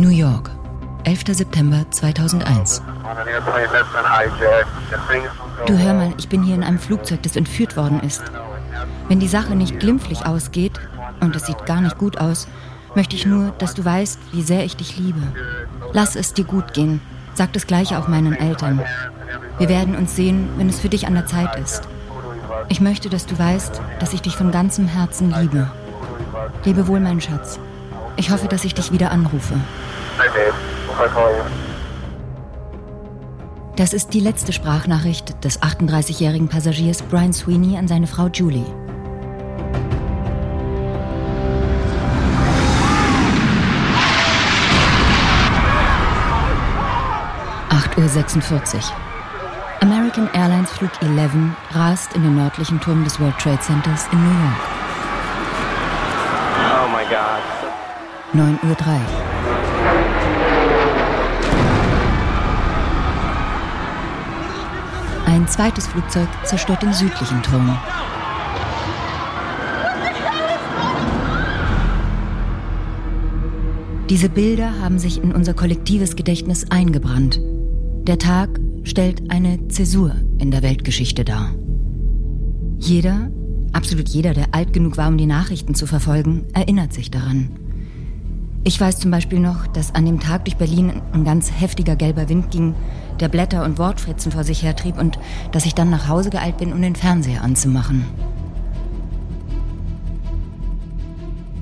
New York, 11. September 2001. Du hör mal, ich bin hier in einem Flugzeug, das entführt worden ist. Wenn die Sache nicht glimpflich ausgeht, und es sieht gar nicht gut aus, möchte ich nur, dass du weißt, wie sehr ich dich liebe. Lass es dir gut gehen. Sag das gleiche auch meinen Eltern. Wir werden uns sehen, wenn es für dich an der Zeit ist. Ich möchte, dass du weißt, dass ich dich von ganzem Herzen liebe. Lebe wohl, mein Schatz. Ich hoffe, dass ich dich wieder anrufe. Das ist die letzte Sprachnachricht des 38-jährigen Passagiers Brian Sweeney an seine Frau Julie. 8.46 Uhr. American Airlines Flug 11 rast in den nördlichen Turm des World Trade Centers in New York. Oh my God. 9.03 Uhr. Ein zweites Flugzeug zerstört den südlichen Turm. Diese Bilder haben sich in unser kollektives Gedächtnis eingebrannt. Der Tag stellt eine Zäsur in der Weltgeschichte dar. Jeder, absolut jeder, der alt genug war, um die Nachrichten zu verfolgen, erinnert sich daran. Ich weiß zum Beispiel noch, dass an dem Tag durch Berlin ein ganz heftiger gelber Wind ging, der Blätter und Wortfritzen vor sich hertrieb und dass ich dann nach Hause geeilt bin, um den Fernseher anzumachen.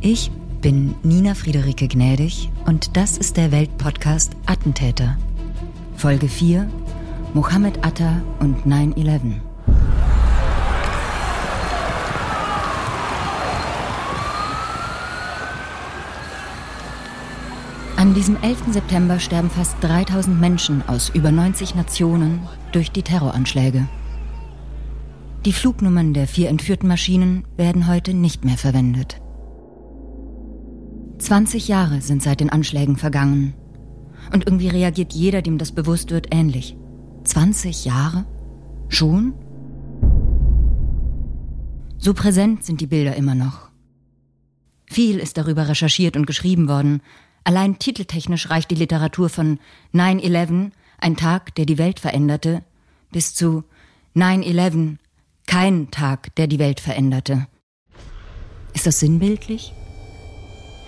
Ich bin Nina Friederike Gnädig und das ist der Weltpodcast Attentäter Folge 4 Mohammed Atta und 9-11. An diesem 11. September sterben fast 3000 Menschen aus über 90 Nationen durch die Terroranschläge. Die Flugnummern der vier entführten Maschinen werden heute nicht mehr verwendet. 20 Jahre sind seit den Anschlägen vergangen und irgendwie reagiert jeder, dem das bewusst wird, ähnlich. 20 Jahre? Schon? So präsent sind die Bilder immer noch. Viel ist darüber recherchiert und geschrieben worden. Allein titeltechnisch reicht die Literatur von 9-11, ein Tag, der die Welt veränderte, bis zu 9-11, kein Tag, der die Welt veränderte. Ist das sinnbildlich?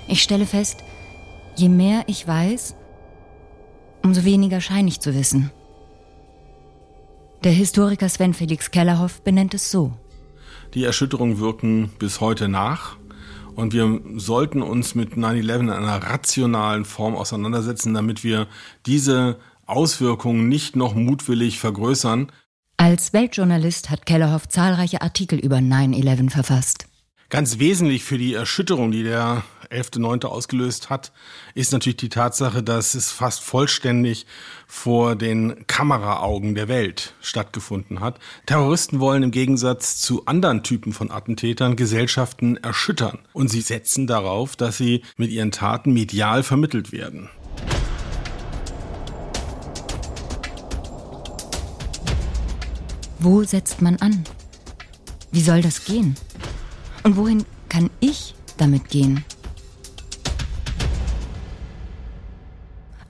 Ich stelle fest, je mehr ich weiß, umso weniger scheine ich zu wissen. Der Historiker Sven Felix Kellerhoff benennt es so. Die Erschütterungen wirken bis heute nach. Und wir sollten uns mit 9-11 in einer rationalen Form auseinandersetzen, damit wir diese Auswirkungen nicht noch mutwillig vergrößern. Als Weltjournalist hat Kellerhoff zahlreiche Artikel über 9-11 verfasst. Ganz wesentlich für die Erschütterung, die der 11.9. ausgelöst hat, ist natürlich die Tatsache, dass es fast vollständig vor den Kameraaugen der Welt stattgefunden hat. Terroristen wollen im Gegensatz zu anderen Typen von Attentätern Gesellschaften erschüttern. Und sie setzen darauf, dass sie mit ihren Taten medial vermittelt werden. Wo setzt man an? Wie soll das gehen? Und wohin kann ich damit gehen?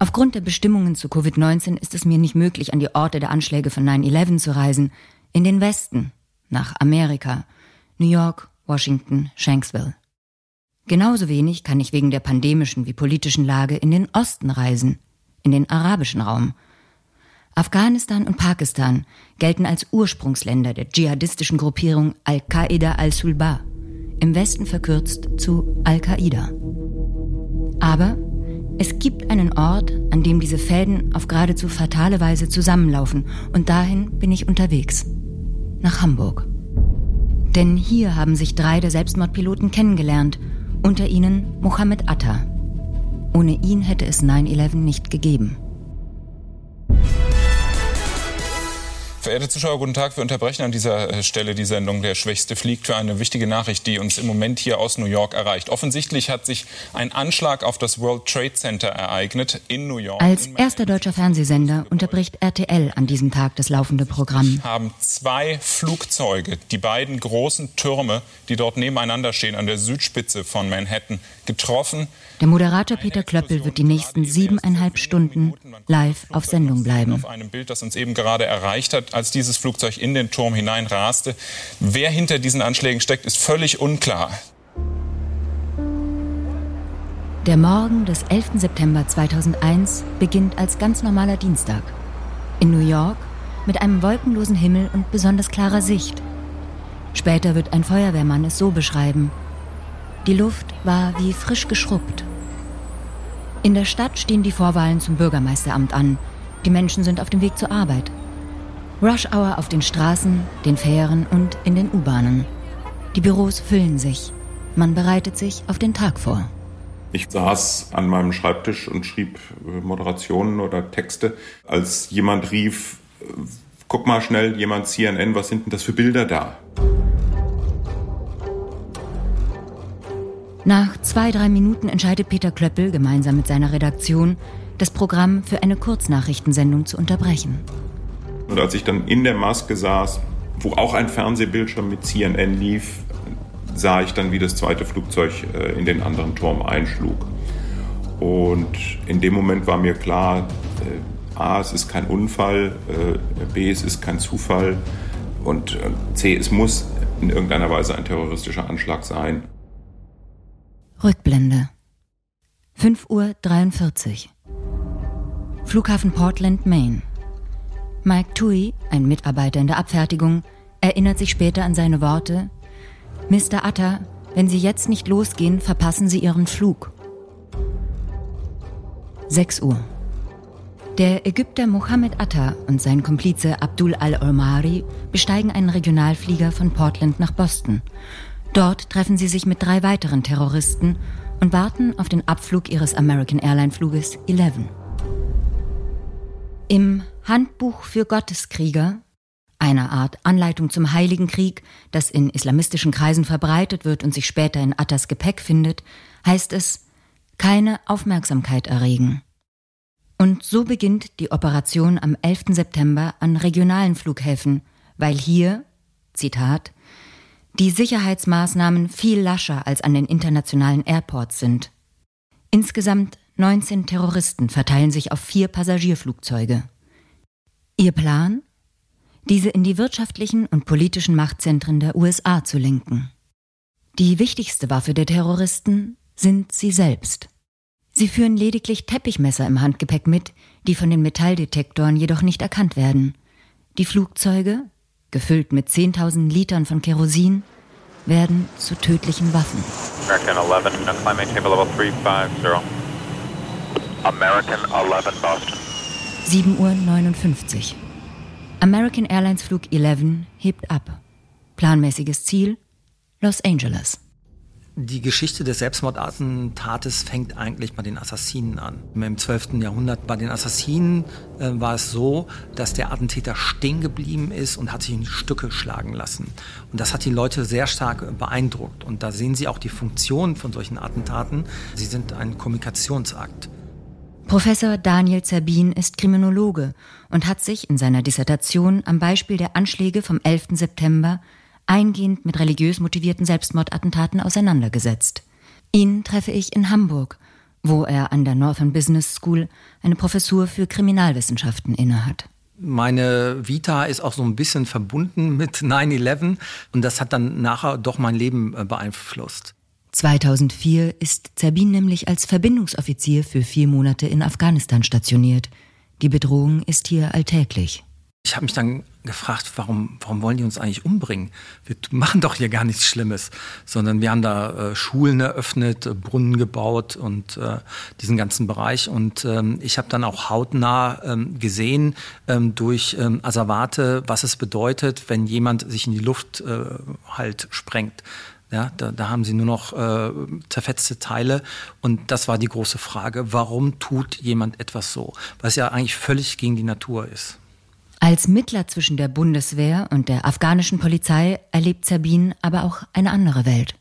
Aufgrund der Bestimmungen zu Covid-19 ist es mir nicht möglich, an die Orte der Anschläge von 9-11 zu reisen. In den Westen, nach Amerika, New York, Washington, Shanksville. Genauso wenig kann ich wegen der pandemischen wie politischen Lage in den Osten reisen, in den arabischen Raum. Afghanistan und Pakistan gelten als Ursprungsländer der dschihadistischen Gruppierung Al-Qaida al-Sulba, im Westen verkürzt zu Al-Qaida. Aber es gibt einen Ort, an dem diese Fäden auf geradezu fatale Weise zusammenlaufen, und dahin bin ich unterwegs. Nach Hamburg. Denn hier haben sich drei der Selbstmordpiloten kennengelernt, unter ihnen Mohammed Atta. Ohne ihn hätte es 9-11 nicht gegeben. Verehrte Zuschauer, guten Tag. Wir unterbrechen an dieser äh, Stelle die Sendung Der Schwächste fliegt für eine wichtige Nachricht, die uns im Moment hier aus New York erreicht. Offensichtlich hat sich ein Anschlag auf das World Trade Center ereignet in New York. Als erster deutscher Fernsehsender unterbricht RTL an diesem Tag das laufende Programm. Haben zwei Flugzeuge die beiden großen Türme, die dort nebeneinander stehen, an der Südspitze von Manhattan, getroffen. Der Moderator Peter Klöppel wird die nächsten siebeneinhalb Stunden live auf Sendung bleiben. Auf einem Bild, das uns eben gerade erreicht hat, als dieses Flugzeug in den Turm hineinraste. Wer hinter diesen Anschlägen steckt, ist völlig unklar. Der Morgen des 11. September 2001 beginnt als ganz normaler Dienstag. In New York mit einem wolkenlosen Himmel und besonders klarer Sicht. Später wird ein Feuerwehrmann es so beschreiben. Die Luft war wie frisch geschrubbt. In der Stadt stehen die Vorwahlen zum Bürgermeisteramt an. Die Menschen sind auf dem Weg zur Arbeit. Rush Hour auf den Straßen, den Fähren und in den U-Bahnen. Die Büros füllen sich. Man bereitet sich auf den Tag vor. Ich saß an meinem Schreibtisch und schrieb äh, Moderationen oder Texte, als jemand rief, äh, guck mal schnell, jemand CNN, was sind denn das für Bilder da? Nach zwei, drei Minuten entscheidet Peter Klöppel gemeinsam mit seiner Redaktion, das Programm für eine Kurznachrichtensendung zu unterbrechen. Und als ich dann in der Maske saß, wo auch ein Fernsehbildschirm mit CNN lief, sah ich dann, wie das zweite Flugzeug äh, in den anderen Turm einschlug. Und in dem Moment war mir klar, äh, A, es ist kein Unfall, äh, B, es ist kein Zufall und C, es muss in irgendeiner Weise ein terroristischer Anschlag sein. Rückblende. 5.43 Uhr. Flughafen Portland, Maine. Mike Tui, ein Mitarbeiter in der Abfertigung, erinnert sich später an seine Worte. Mr. Atta, wenn Sie jetzt nicht losgehen, verpassen Sie Ihren Flug. 6 Uhr. Der Ägypter Mohammed Atta und sein Komplize Abdul al-Omari besteigen einen Regionalflieger von Portland nach Boston. Dort treffen sie sich mit drei weiteren Terroristen und warten auf den Abflug ihres American Airline Fluges 11. Im Handbuch für Gotteskrieger, einer Art Anleitung zum Heiligen Krieg, das in islamistischen Kreisen verbreitet wird und sich später in Attas Gepäck findet, heißt es keine Aufmerksamkeit erregen. Und so beginnt die Operation am 11. September an regionalen Flughäfen, weil hier, Zitat, die Sicherheitsmaßnahmen viel lascher als an den internationalen Airports sind. Insgesamt 19 Terroristen verteilen sich auf vier Passagierflugzeuge. Ihr Plan? Diese in die wirtschaftlichen und politischen Machtzentren der USA zu lenken. Die wichtigste Waffe der Terroristen sind sie selbst. Sie führen lediglich Teppichmesser im Handgepäck mit, die von den Metalldetektoren jedoch nicht erkannt werden. Die Flugzeuge, gefüllt mit 10.000 Litern von Kerosin, werden zu tödlichen Waffen. American 11, climb table level 350. American 11 Boston. 7.59 Uhr. American Airlines Flug 11 hebt ab. Planmäßiges Ziel Los Angeles. Die Geschichte des Selbstmordattentates fängt eigentlich bei den Assassinen an. Im 12. Jahrhundert bei den Assassinen äh, war es so, dass der Attentäter stehen geblieben ist und hat sich in Stücke schlagen lassen. Und das hat die Leute sehr stark beeindruckt. Und da sehen Sie auch die Funktion von solchen Attentaten. Sie sind ein Kommunikationsakt. Professor Daniel Zerbin ist Kriminologe und hat sich in seiner Dissertation am Beispiel der Anschläge vom 11. September eingehend mit religiös motivierten Selbstmordattentaten auseinandergesetzt. Ihn treffe ich in Hamburg, wo er an der Northern Business School eine Professur für Kriminalwissenschaften innehat. Meine Vita ist auch so ein bisschen verbunden mit 9-11 und das hat dann nachher doch mein Leben äh, beeinflusst. 2004 ist Zerbin nämlich als Verbindungsoffizier für vier Monate in Afghanistan stationiert. Die Bedrohung ist hier alltäglich. Ich habe mich dann gefragt, warum, warum wollen die uns eigentlich umbringen? Wir machen doch hier gar nichts Schlimmes, sondern wir haben da äh, Schulen eröffnet, äh, Brunnen gebaut und äh, diesen ganzen Bereich. Und ähm, ich habe dann auch hautnah ähm, gesehen ähm, durch ähm, Asservate, was es bedeutet, wenn jemand sich in die Luft äh, halt sprengt. Ja, da, da haben sie nur noch äh, zerfetzte Teile. Und das war die große Frage, warum tut jemand etwas so? Was ja eigentlich völlig gegen die Natur ist. Als Mittler zwischen der Bundeswehr und der afghanischen Polizei erlebt Sabine aber auch eine andere Welt.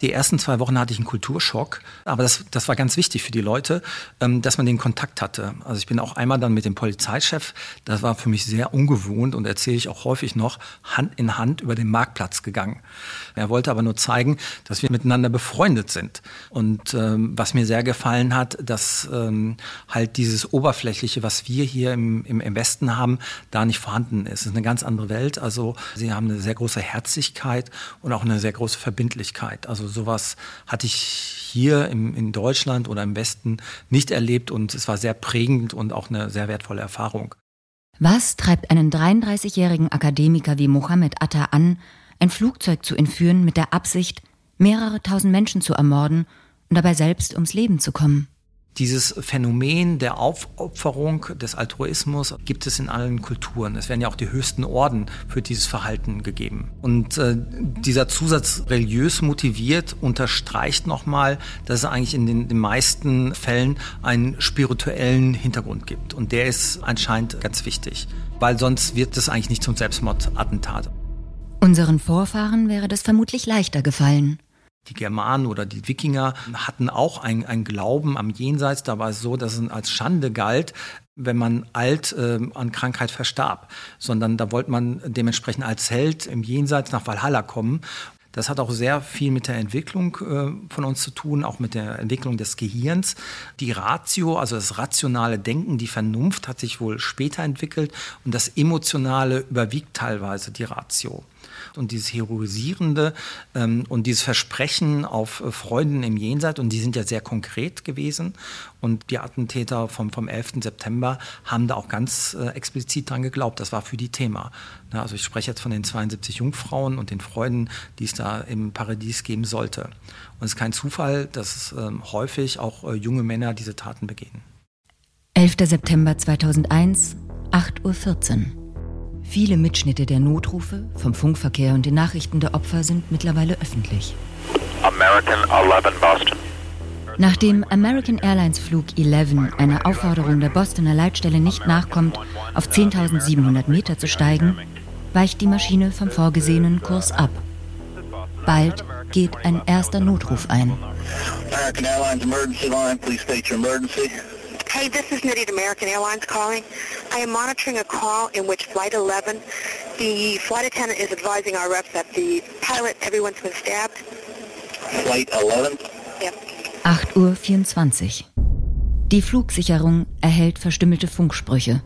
Die ersten zwei Wochen hatte ich einen Kulturschock, aber das, das war ganz wichtig für die Leute, ähm, dass man den Kontakt hatte. Also ich bin auch einmal dann mit dem Polizeichef, das war für mich sehr ungewohnt und erzähle ich auch häufig noch, Hand in Hand über den Marktplatz gegangen. Er wollte aber nur zeigen, dass wir miteinander befreundet sind. Und ähm, was mir sehr gefallen hat, dass ähm, halt dieses Oberflächliche, was wir hier im, im, im Westen haben, da nicht vorhanden ist. Es ist eine ganz andere Welt. Also sie haben eine sehr große Herzlichkeit und auch eine sehr große Verbindlichkeit. Also sowas hatte ich hier im, in Deutschland oder im Westen nicht erlebt und es war sehr prägend und auch eine sehr wertvolle Erfahrung. Was treibt einen 33-jährigen Akademiker wie Mohammed Atta an, ein Flugzeug zu entführen mit der Absicht, mehrere tausend Menschen zu ermorden und dabei selbst ums Leben zu kommen? Dieses Phänomen der Aufopferung, des Altruismus gibt es in allen Kulturen. Es werden ja auch die höchsten Orden für dieses Verhalten gegeben. Und äh, dieser Zusatz religiös motiviert unterstreicht nochmal, dass es eigentlich in den, den meisten Fällen einen spirituellen Hintergrund gibt. Und der ist anscheinend ganz wichtig, weil sonst wird es eigentlich nicht zum Selbstmordattentat. Unseren Vorfahren wäre das vermutlich leichter gefallen. Die Germanen oder die Wikinger hatten auch ein, Glauben am Jenseits. Da war es so, dass es als Schande galt, wenn man alt äh, an Krankheit verstarb, sondern da wollte man dementsprechend als Held im Jenseits nach Valhalla kommen. Das hat auch sehr viel mit der Entwicklung äh, von uns zu tun, auch mit der Entwicklung des Gehirns. Die Ratio, also das rationale Denken, die Vernunft hat sich wohl später entwickelt und das Emotionale überwiegt teilweise die Ratio und dieses Heroisierende ähm, und dieses Versprechen auf äh, Freuden im Jenseits, und die sind ja sehr konkret gewesen. Und die Attentäter vom, vom 11. September haben da auch ganz äh, explizit dran geglaubt. Das war für die Thema. Na, also ich spreche jetzt von den 72 Jungfrauen und den Freuden, die es da im Paradies geben sollte. Und es ist kein Zufall, dass ähm, häufig auch äh, junge Männer diese Taten begehen. 11. September 2001, 8.14 Uhr. Viele Mitschnitte der Notrufe vom Funkverkehr und den Nachrichten der Opfer sind mittlerweile öffentlich. American 11 Boston. Nachdem American Airlines Flug 11 einer Aufforderung der Bostoner Leitstelle nicht nachkommt, auf 10.700 Meter zu steigen, weicht die Maschine vom vorgesehenen Kurs ab. Bald geht ein erster Notruf ein. American Airlines emergency line, please state your emergency. Hey, this is Nitty American Airlines calling. I am monitoring a call in which Flight 11, the flight attendant is advising our reps that the pilot, everyone's been stabbed. Flight 11? Yep. 8 Uhr 24. Die Flugsicherung erhält verstümmelte Funksprüche.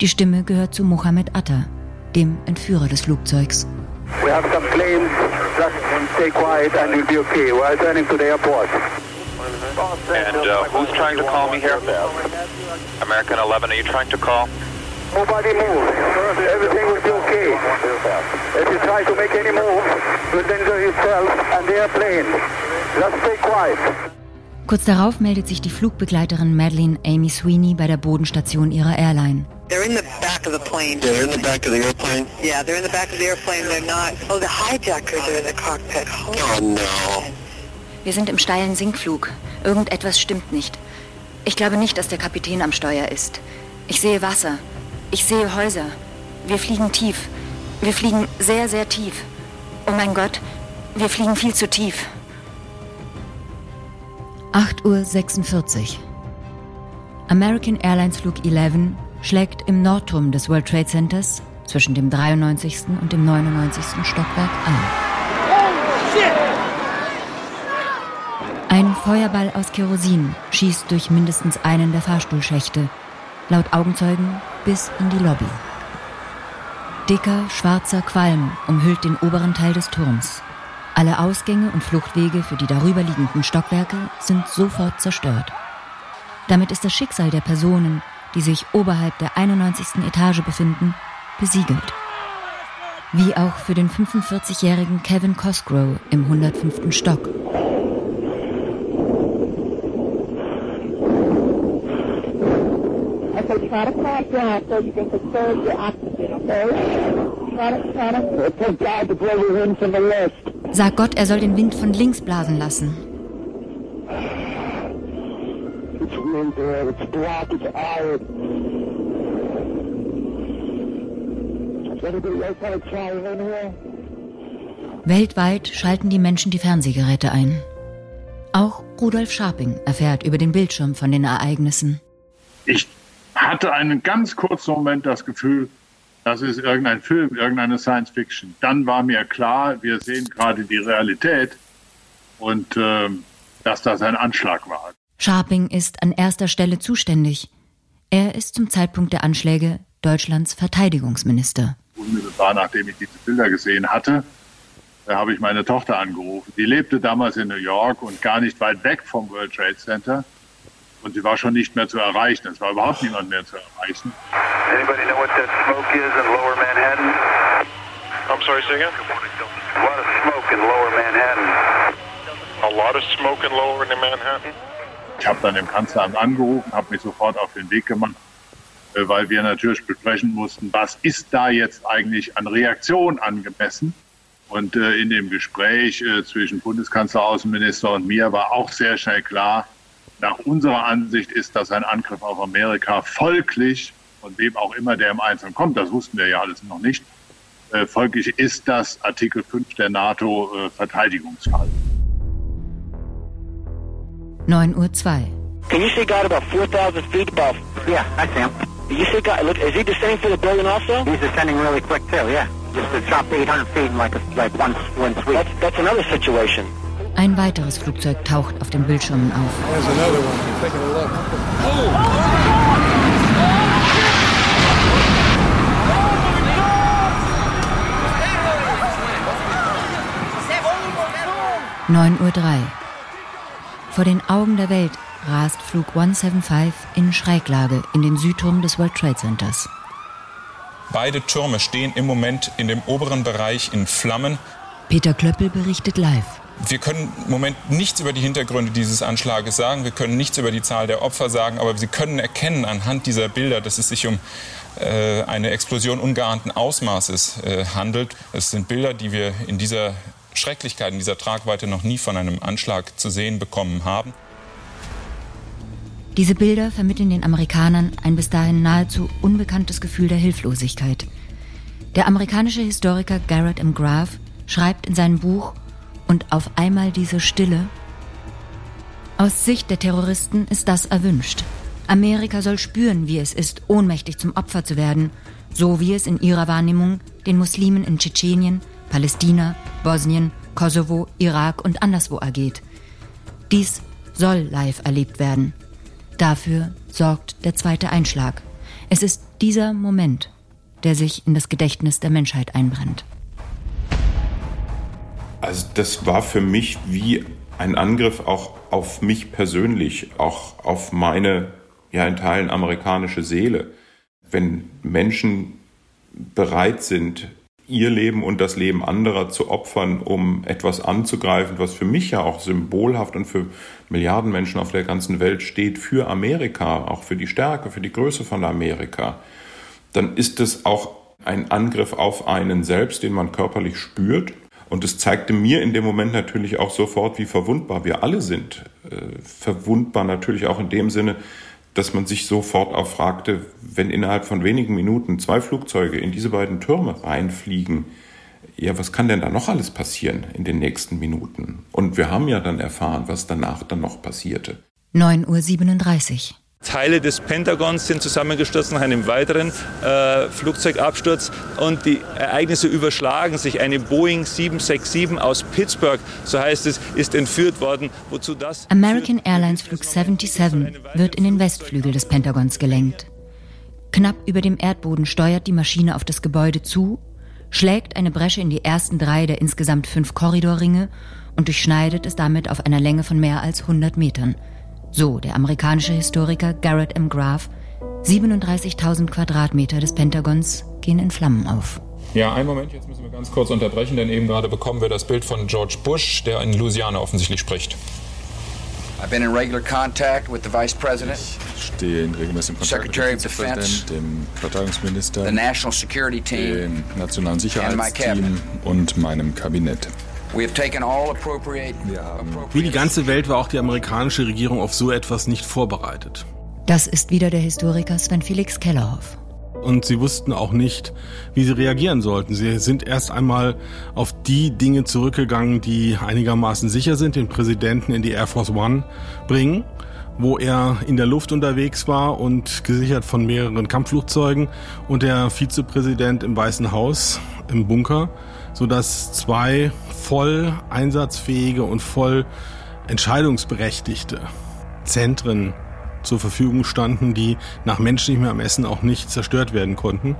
Die Stimme gehört zu Mohammed Atta, dem Entführer des Flugzeugs. We have some planes, just stay quiet and you'll be okay. We're returning to the airport. And uh, who's trying to call me here? American 11, are you trying to call? Nobody move. Everything will be okay. If you try to make any move, you'll danger yourself and the airplane. Just stay quiet. Kurz darauf meldet sich die Flugbegleiterin Madeline Amy Sweeney bei der Bodenstation ihrer Airline. They're in the back of the plane. They're in the back of the airplane? Yeah, they're in the back of the airplane. They're not. Oh, the hijackers are in the cockpit. Oh, oh no. Wir sind im steilen Sinkflug. Irgendetwas stimmt nicht. Ich glaube nicht, dass der Kapitän am Steuer ist. Ich sehe Wasser. Ich sehe Häuser. Wir fliegen tief. Wir fliegen sehr, sehr tief. Oh mein Gott, wir fliegen viel zu tief. 8.46 Uhr. American Airlines Flug 11 schlägt im Nordturm des World Trade Centers zwischen dem 93. und dem 99. Stockwerk ein. Ein Feuerball aus Kerosin schießt durch mindestens einen der Fahrstuhlschächte, laut Augenzeugen bis in die Lobby. Dicker, schwarzer Qualm umhüllt den oberen Teil des Turms. Alle Ausgänge und Fluchtwege für die darüberliegenden Stockwerke sind sofort zerstört. Damit ist das Schicksal der Personen, die sich oberhalb der 91. Etage befinden, besiegelt. Wie auch für den 45-jährigen Kevin Cosgrove im 105. Stock. So try to calm down so you can conserve your oxygen, okay? Try to, try to... Thank God to blow the wind from the left. Sag Gott, er soll den Wind von links blasen lassen. Weltweit schalten die Menschen die Fernsehgeräte ein. Auch Rudolf Scharping erfährt über den Bildschirm von den Ereignissen. Ich hatte einen ganz kurzen Moment das Gefühl, das ist irgendein Film, irgendeine Science Fiction. Dann war mir klar, wir sehen gerade die Realität und äh, dass das ein Anschlag war. Scharping ist an erster Stelle zuständig. Er ist zum Zeitpunkt der Anschläge Deutschlands Verteidigungsminister. Unmittelbar nachdem ich diese Bilder gesehen hatte, habe ich meine Tochter angerufen. Die lebte damals in New York und gar nicht weit weg vom World Trade Center. Und sie war schon nicht mehr zu erreichen. Es war überhaupt niemand mehr zu erreichen. Anybody know what that smoke is in lower Manhattan? I'm sorry, say again? A lot of smoke in lower Manhattan. A lot of smoke in lower Manhattan? Ich habe dann im Kanzleramt angerufen, habe mich sofort auf den Weg gemacht, äh, weil wir natürlich besprechen mussten, was ist da jetzt eigentlich an Reaktion angemessen. Und äh, in dem Gespräch äh, zwischen Bundeskanzler, Außenminister und mir war auch sehr schnell klar, nach unserer Ansicht ist das ein Angriff auf Amerika folglich, von wem auch immer der im Einzelnen kommt, das wussten wir ja alles noch nicht, äh, folglich ist das Artikel 5 der NATO äh, Verteidigungsfall. 9 Uhr 2. Can you see God about 4,000 feet above? Yeah, I see him. You see God, look, is he descending for the building also? He's descending really quick too, yeah. Just to drop 800 feet in like, a, like one, one sweep. That's, that's another situation. Ein weiteres Flugzeug taucht auf den Bildschirmen auf. Neun Uhr. drei. Vor den Augen der Welt rast Flug 175 in Schräglage in den Südturm des World Trade Centers. Beide Türme stehen im Moment in dem oberen Bereich in Flammen. Peter Klöppel berichtet live. Wir können im Moment nichts über die Hintergründe dieses Anschlages sagen. Wir können nichts über die Zahl der Opfer sagen. Aber Sie können erkennen anhand dieser Bilder, dass es sich um äh, eine Explosion ungeahnten Ausmaßes äh, handelt. Es sind Bilder, die wir in dieser Schrecklichkeit, in dieser Tragweite noch nie von einem Anschlag zu sehen bekommen haben. Diese Bilder vermitteln den Amerikanern ein bis dahin nahezu unbekanntes Gefühl der Hilflosigkeit. Der amerikanische Historiker Garrett M. Graff schreibt in seinem Buch Und auf einmal diese Stille. Aus Sicht der Terroristen ist das erwünscht. Amerika soll spüren, wie es ist, ohnmächtig zum Opfer zu werden, so wie es in ihrer Wahrnehmung den Muslimen in Tschetschenien, Palästina, Bosnien, Kosovo, Irak und anderswo ergeht. Dies soll live erlebt werden. Dafür sorgt der zweite Einschlag. Es ist dieser Moment, der sich in das Gedächtnis der Menschheit einbrennt. Also das war für mich wie ein Angriff auch auf mich persönlich, auch auf meine, ja in Teilen amerikanische Seele. Wenn Menschen bereit sind, ihr Leben und das Leben anderer zu opfern, um etwas anzugreifen, was für mich ja auch symbolhaft und für Milliarden Menschen auf der ganzen Welt steht, für Amerika, auch für die Stärke, für die Größe von Amerika, dann ist es auch ein Angriff auf einen selbst, den man körperlich spürt. Und es zeigte mir in dem Moment natürlich auch sofort, wie verwundbar wir alle sind. Äh, verwundbar natürlich auch in dem Sinne, dass man sich sofort auch fragte, wenn innerhalb von wenigen Minuten zwei Flugzeuge in diese beiden Türme reinfliegen, ja, was kann denn da noch alles passieren in den nächsten Minuten? Und wir haben ja dann erfahren, was danach dann noch passierte. 9.37 Uhr. Teile des Pentagons sind zusammengestürzt nach einem weiteren äh, Flugzeugabsturz und die Ereignisse überschlagen sich. Eine Boeing 767 aus Pittsburgh, so heißt es, ist entführt worden. Wozu das? American Airlines Flug 77 wird in den Westflügel des Pentagons gelenkt. Knapp über dem Erdboden steuert die Maschine auf das Gebäude zu, schlägt eine Bresche in die ersten drei der insgesamt fünf Korridorringe und durchschneidet es damit auf einer Länge von mehr als 100 Metern. So der amerikanische Historiker Garrett M. Graff. 37.000 Quadratmeter des Pentagons gehen in Flammen auf. Ja, einen Moment, jetzt müssen wir ganz kurz unterbrechen, denn eben gerade bekommen wir das Bild von George Bush, der in Louisiana offensichtlich spricht. I've been in regular contact with the Vice President. Ich stehe in regelmäßigem Kontakt Secretary mit dem of Defense, Vizepräsidenten, dem Verteidigungsminister, the National Security Team, dem nationalen and my Sicherheitsteam cabinet. und meinem Kabinett. Wie die ganze Welt war auch die amerikanische Regierung auf so etwas nicht vorbereitet. Das ist wieder der Historiker Sven Felix Kellerhoff. und sie wussten auch nicht, wie sie reagieren sollten. Sie sind erst einmal auf die Dinge zurückgegangen, die einigermaßen sicher sind, den Präsidenten in die Air Force One bringen, wo er in der Luft unterwegs war und gesichert von mehreren Kampfflugzeugen und der Vizepräsident im Weißen Haus im Bunker, sodass zwei voll einsatzfähige und voll entscheidungsberechtigte Zentren zur Verfügung standen, die nach menschlichem Ermessen auch nicht zerstört werden konnten.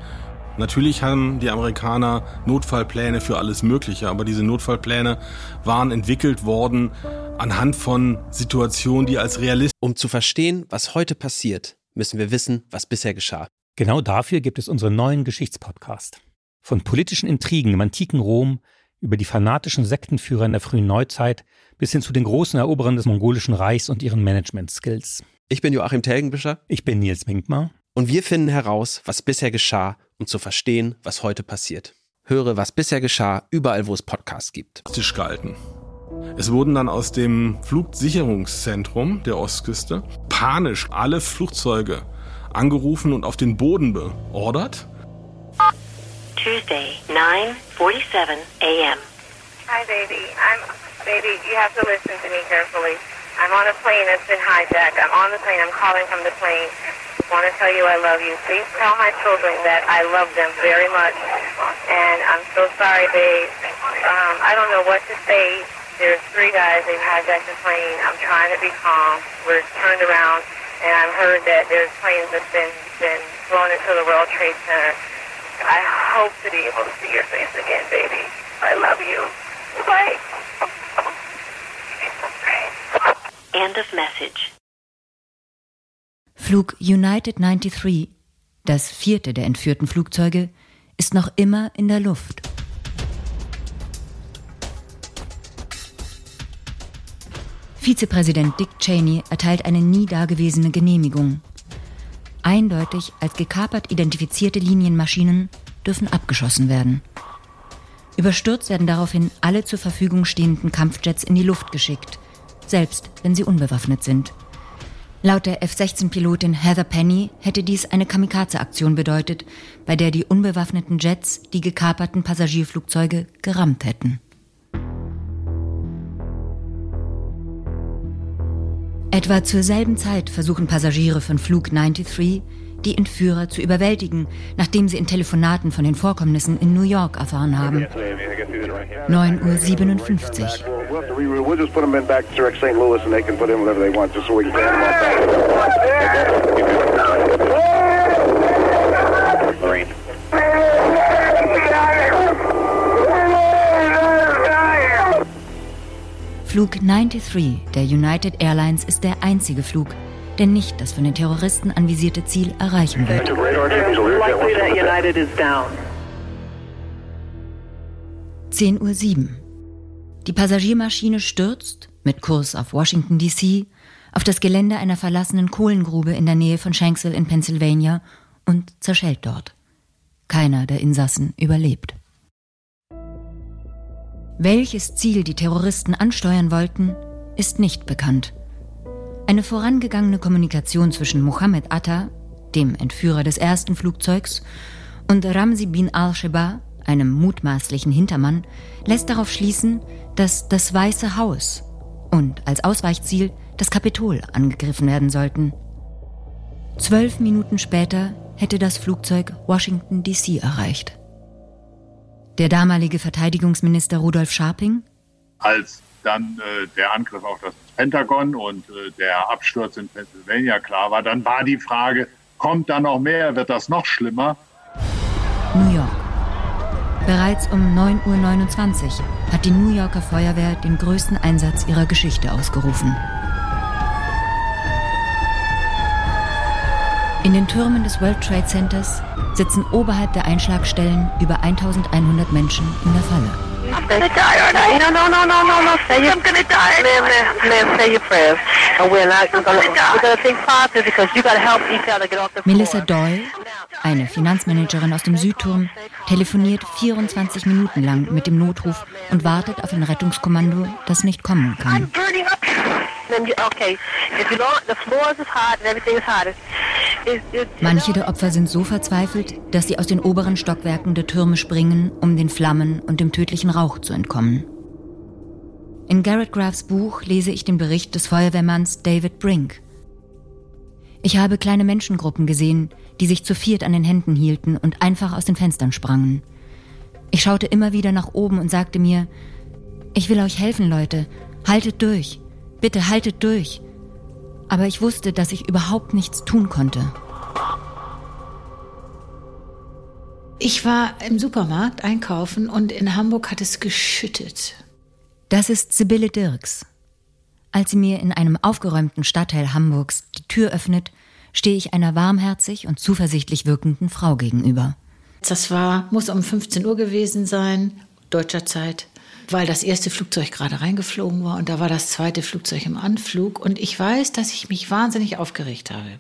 Natürlich haben die Amerikaner Notfallpläne für alles Mögliche, aber diese Notfallpläne waren entwickelt worden anhand von Situationen, die als realistisch. Um zu verstehen, was heute passiert, müssen wir wissen, was bisher geschah. Genau dafür gibt es unseren neuen Geschichtspodcast. Von politischen Intrigen im antiken Rom über die fanatischen Sektenführer in der frühen Neuzeit bis hin zu den großen Eroberern des mongolischen Reichs und ihren Management-Skills. Ich bin Joachim Telgenbischer. Ich bin Nils Winkmar. Und wir finden heraus, was bisher geschah, um zu verstehen, was heute passiert. Höre, was bisher geschah, überall, wo es Podcasts gibt. gehalten. Es wurden dann aus dem Flugsicherungszentrum der Ostküste panisch alle Flugzeuge angerufen und auf den Boden beordert. Tuesday, 9:47 a.m. Hi, baby. I'm baby. You have to listen to me carefully. I'm on a plane that's been hijacked. I'm on the plane. I'm calling from the plane. I want to tell you I love you. Please tell my children that I love them very much. And I'm so sorry, babe. Um, I don't know what to say. There's three guys. They've hijacked the plane. I'm trying to be calm. We're turned around, and I've heard that there's planes that's been been flown into the World Trade Center. I hope to be able to see your face again, baby. I love you. Bye. End of message. Flug United 93, das vierte der entführten Flugzeuge, ist noch immer in der Luft. Vizepräsident Dick Cheney erteilt eine nie dagewesene Genehmigung. Eindeutig als gekapert identifizierte Linienmaschinen dürfen abgeschossen werden. Überstürzt werden daraufhin alle zur Verfügung stehenden Kampfjets in die Luft geschickt, selbst wenn sie unbewaffnet sind. Laut der F-16-Pilotin Heather Penny hätte dies eine Kamikaze-Aktion bedeutet, bei der die unbewaffneten Jets die gekaperten Passagierflugzeuge gerammt hätten. Etwa zur selben Zeit versuchen Passagiere von Flug 93, die Entführer zu überwältigen, nachdem sie in Telefonaten von den Vorkommnissen in New York erfahren haben. 9.57 Uhr. Flug 93 der United Airlines ist der einzige Flug, der nicht das von den Terroristen anvisierte Ziel erreichen wird. 10.07 Uhr. Die Passagiermaschine stürzt, mit Kurs auf Washington, D.C., auf das Gelände einer verlassenen Kohlengrube in der Nähe von Shanksville in Pennsylvania und zerschellt dort. Keiner der Insassen überlebt. Welches Ziel die Terroristen ansteuern wollten, ist nicht bekannt. Eine vorangegangene Kommunikation zwischen Mohammed Atta, dem Entführer des ersten Flugzeugs, und Ramzi bin al-Sheba, einem mutmaßlichen Hintermann, lässt darauf schließen, dass das Weiße Haus und als Ausweichziel das Kapitol angegriffen werden sollten. Zwölf Minuten später hätte das Flugzeug Washington, D.C. erreicht. Der damalige Verteidigungsminister Rudolf Scharping? Als dann äh, der Angriff auf das Pentagon und äh, der Absturz in Pennsylvania klar war, dann war die Frage, kommt da noch mehr, wird das noch schlimmer? New York. Bereits um 9.29 Uhr hat die New Yorker Feuerwehr den größten Einsatz ihrer Geschichte ausgerufen. In den Türmen des World Trade Centers sitzen oberhalb der Einschlagstellen über 1100 Menschen in der Falle. I'm gonna die, aren't I? No, no, no, no, no, no. Say your, I'm gonna die. Liv, Liv, Liv, say your prayers. And we're not we're gonna, we're gonna think positive because you gotta help each other get off the Melissa Doyle, eine Finanzmanagerin aus dem Südturm, telefoniert 24 Minuten lang mit dem Notruf und wartet auf ein Rettungskommando, das nicht kommen kann. burning up. Okay, if you don't, the floors is hot and everything is hot. Manche der Opfer sind so verzweifelt, dass sie aus den oberen Stockwerken der Türme springen, um den Flammen und dem tödlichen Rauch zu entkommen. In Garrett Graffs Buch lese ich den Bericht des Feuerwehrmanns David Brink. Ich habe kleine Menschengruppen gesehen, die sich zu viert an den Händen hielten und einfach aus den Fenstern sprangen. Ich schaute immer wieder nach oben und sagte mir, ich will euch helfen, Leute, haltet durch, bitte haltet durch. Aber ich wusste, dass ich überhaupt nichts tun konnte. Ich war im Supermarkt einkaufen und in Hamburg hat es geschüttet. Das ist Sibylle Dirks. Als sie mir in einem aufgeräumten Stadtteil Hamburgs die Tür öffnet, stehe ich einer warmherzig und zuversichtlich wirkenden Frau gegenüber. Das war, muss um 15 Uhr gewesen sein, deutscher Zeit, weil das erste Flugzeug gerade reingeflogen war und da war das zweite Flugzeug im Anflug. Und ich weiß, dass ich mich wahnsinnig aufgeregt habe.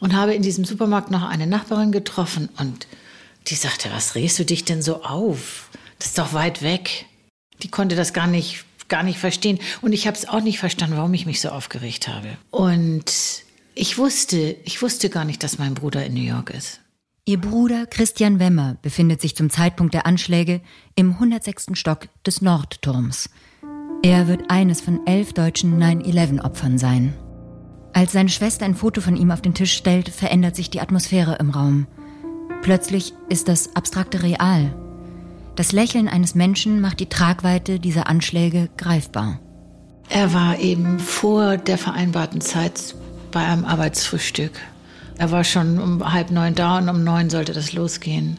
Und habe in diesem Supermarkt noch eine Nachbarin getroffen und die sagte, was regst du dich denn so auf? Das ist doch weit weg. Die konnte das gar nicht, gar nicht verstehen. Und ich habe es auch nicht verstanden, warum ich mich so aufgeregt habe. Und ich wusste, ich wusste gar nicht, dass mein Bruder in New York ist. Ihr Bruder Christian Wemmer befindet sich zum Zeitpunkt der Anschläge im 106. Stock des Nordturms. Er wird eines von elf deutschen 9-11-Opfern sein. Als seine Schwester ein Foto von ihm auf den Tisch stellt, verändert sich die Atmosphäre im Raum. Plötzlich ist das Abstrakte real. Das Lächeln eines Menschen macht die Tragweite dieser Anschläge greifbar. Er war eben vor der vereinbarten Zeit bei einem Arbeitsfrühstück. Er war schon um halb neun da und um neun sollte das losgehen.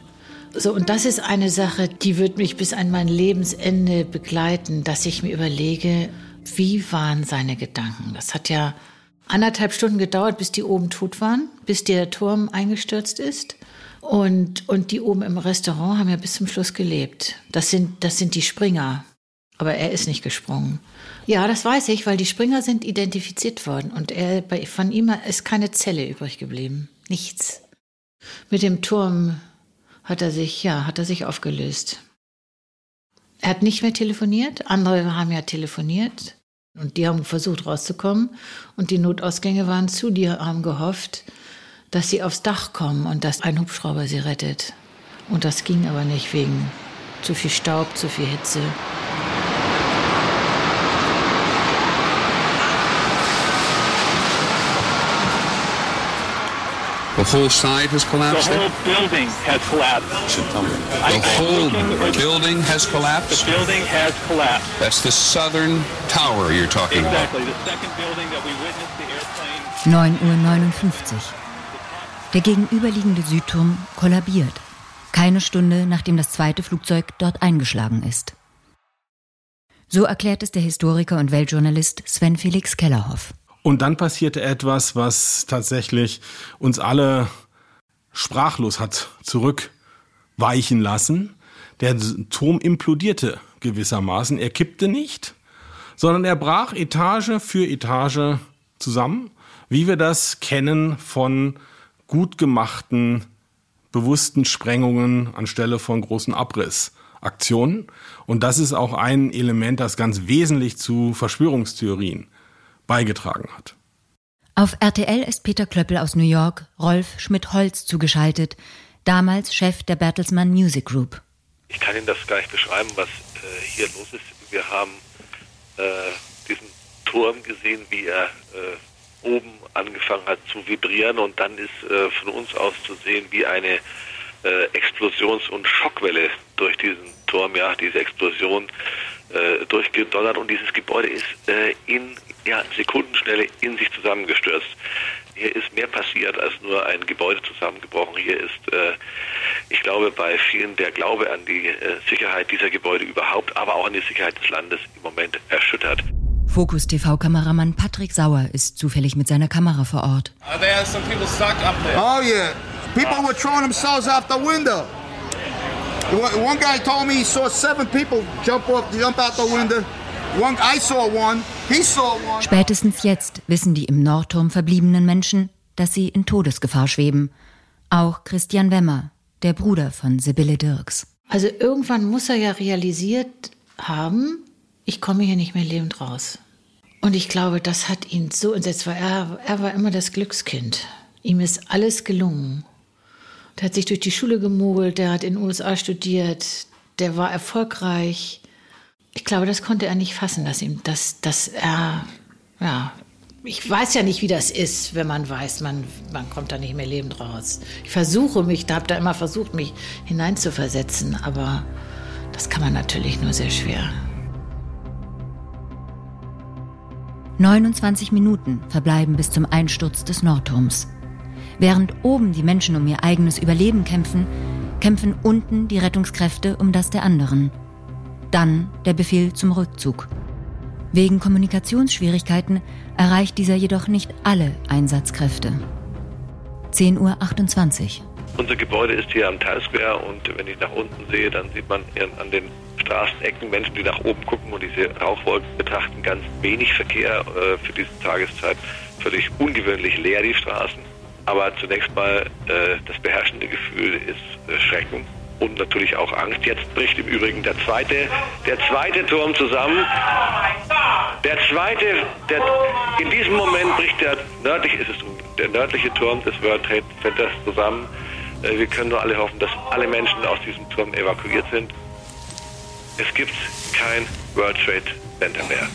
So, und das ist eine Sache, die wird mich bis an mein Lebensende begleiten, dass ich mir überlege, wie waren seine Gedanken? Das hat ja anderthalb Stunden gedauert, bis die oben tot waren, bis der Turm eingestürzt ist. Und, und die oben im Restaurant haben ja bis zum Schluss gelebt. Das sind, das sind die Springer. Aber er ist nicht gesprungen. Ja, das weiß ich, weil die Springer sind identifiziert worden und er, bei, von ihm ist keine Zelle übrig geblieben. Nichts. Mit dem Turm hat er sich, ja, hat er sich aufgelöst. Er hat nicht mehr telefoniert. Andere haben ja telefoniert und die haben versucht rauszukommen und die Notausgänge waren zu. Die haben gehofft, dass sie aufs Dach kommen und dass ein Hubschrauber sie rettet. Und das ging aber nicht wegen zu viel Staub, zu viel Hitze. The whole side has collapsed? The whole building has collapsed. The whole building has collapsed? The building has collapsed. That's the southern tower you're talking exactly. about. The second building that we witnessed the airplane. 9.59 Uhr. Der gegenüberliegende Südturm kollabiert. Keine Stunde, nachdem das zweite Flugzeug dort eingeschlagen ist. So erklärt es der Historiker und Weltjournalist Sven Felix Kellerhoff. Und dann passierte etwas, was tatsächlich uns alle sprachlos hat zurückweichen lassen. Der Turm implodierte gewissermaßen. Er kippte nicht, sondern er brach Etage für Etage zusammen, wie wir das kennen von gut gemachten, bewussten Sprengungen anstelle von großen Abrissaktionen. Und das ist auch ein Element, das ganz wesentlich zu Verschwörungstheorien beigetragen hat. Auf RTL ist Peter Klöppel aus New York Rolf Schmidt-Holz zugeschaltet, damals Chef der Bertelsmann Music Group. Ich kann Ihnen das gar nicht beschreiben, was äh, hier los ist. Wir haben äh, diesen Turm gesehen, wie er äh, oben angefangen hat zu vibrieren und dann ist äh, von uns aus zu sehen, wie eine äh, Explosions- und Schockwelle durch diesen Turm, ja, diese Explosion äh, durchgedonnert und dieses Gebäude ist äh, in ja, Sekundenschnelle in sich zusammengestürzt. Hier ist mehr passiert als nur ein Gebäude zusammengebrochen. Hier ist, äh, ich glaube, bei vielen der Glaube an die äh, Sicherheit dieser Gebäude überhaupt, aber auch an die Sicherheit des Landes im Moment erschüttert. Fokus TV-Kameramann Patrick Sauer ist zufällig mit seiner Kamera vor Ort. Uh, they had some people stuck up there. Oh yeah, people were throwing themselves out the window. One one guy told me he saw seven people jump off, jump out the window. One, I saw one. Spätestens jetzt wissen die im Nordturm verbliebenen Menschen, dass sie in Todesgefahr schweben. Auch Christian Wemmer, der Bruder von Sibylle Dirks. Also irgendwann muss er ja realisiert haben, ich komme hier nicht mehr lebend raus. Und ich glaube, das hat ihn so entsetzt, weil er, er war immer das Glückskind. Ihm ist alles gelungen. Der hat sich durch die Schule gemogelt, der hat in den USA studiert, der war erfolgreich. Ich glaube, das konnte er nicht fassen, dass ihm, dass, dass er, ja, ich weiß ja nicht, wie das ist, wenn man weiß, man, man kommt da nicht mehr lebend raus. Ich versuche mich, da habe da immer versucht, mich hineinzuversetzen, aber das kann man natürlich nur sehr schwer. 29 Minuten verbleiben bis zum Einsturz des Nordturms. Während oben die Menschen um ihr eigenes Überleben kämpfen, kämpfen unten die Rettungskräfte um das der anderen. Dann der Befehl zum Rückzug. Wegen Kommunikationsschwierigkeiten erreicht dieser jedoch nicht alle Einsatzkräfte. 10.28 Uhr. Unser Gebäude ist hier am Times Square und wenn ich nach unten sehe, dann sieht man an den Straßenecken Menschen, die nach oben gucken und diese Rauchwolken betrachten. Ganz wenig Verkehr äh, für diese Tageszeit. Völlig ungewöhnlich leer die Straßen. Aber zunächst mal äh, das beherrschende Gefühl ist äh, Schrecken und natürlich auch Angst. Jetzt bricht im Übrigen der zweite, der zweite Turm zusammen. Der zweite, der, in diesem Moment bricht der nördliche, ist es der nördliche Turm des World Trade Centers zusammen. Äh, wir können nur alle hoffen, dass alle Menschen aus diesem Turm evakuiert sind. Es gibt kein World Trade Center mehr.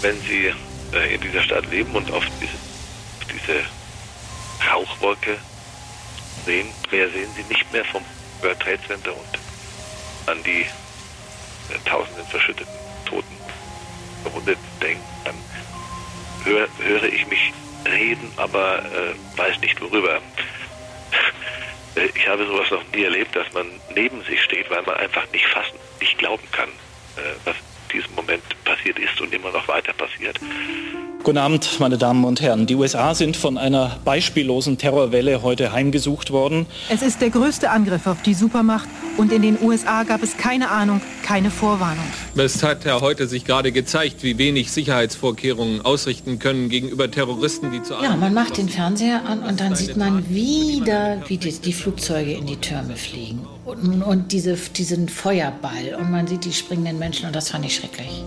Wenn Sie äh, in dieser Stadt leben und auf diese, auf diese Rauchwolke sehen, mehr sehen Sie nicht mehr vom World Trade Center und an die äh, tausenden verschütteten Toten Verwundeten denken, dann hör, höre ich mich reden, aber äh, weiß nicht worüber. Äh, ich habe sowas noch nie erlebt, dass man neben sich steht, weil man einfach nicht fassen, nicht glauben kann, äh, was in diesem Moment passiert ist und immer noch weiter passiert. Guten Abend, meine Damen und Herren. Die USA sind von einer beispiellosen Terrorwelle heute heimgesucht worden. Es ist der größte Angriff auf die Supermacht und in den USA gab es keine Ahnung, keine Vorwarnung. Es hat ja heute sich gerade gezeigt, wie wenig Sicherheitsvorkehrungen ausrichten können gegenüber Terroristen, die zu Ja, man macht den Fernseher an und dann sieht man wieder, wie die, die Flugzeuge in die Türme fliegen und, und diese, diesen Feuerball und man sieht die springenden Menschen und das fand ich schrecklich.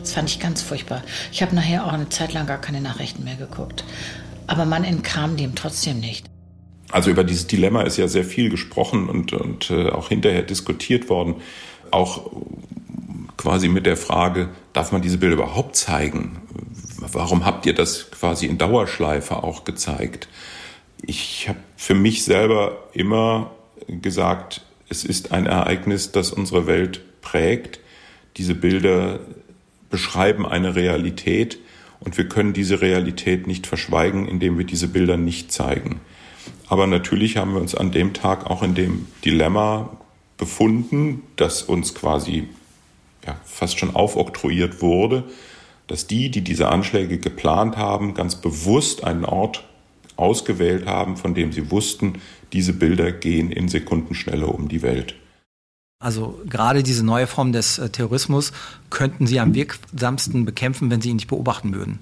Das fand ich ganz furchtbar. Ich habe nachher auch eine Zeit lang gar keine Nachrichten mehr geguckt. Aber man entkam dem trotzdem nicht. Also über dieses Dilemma ist ja sehr viel gesprochen und, und äh, auch hinterher diskutiert worden. Auch quasi mit der Frage, darf man diese Bilder überhaupt zeigen? Warum habt ihr das quasi in Dauerschleife auch gezeigt? Ich habe für mich selber immer gesagt, es ist ein Ereignis, das unsere Welt prägt. Diese Bilder beschreiben eine Realität und wir können diese Realität nicht verschweigen, indem wir diese Bilder nicht zeigen. Aber natürlich haben wir uns an dem Tag auch in dem Dilemma befunden, das uns quasi ja, fast schon aufoktroyiert wurde, dass die, die diese Anschläge geplant haben, ganz bewusst einen Ort ausgewählt haben, von dem sie wussten, diese Bilder gehen in Sekundenschnelle um die Welt. Also gerade diese neue Form des äh, Terrorismus könnten Sie am wirksamsten bekämpfen, wenn Sie ihn nicht beobachten würden.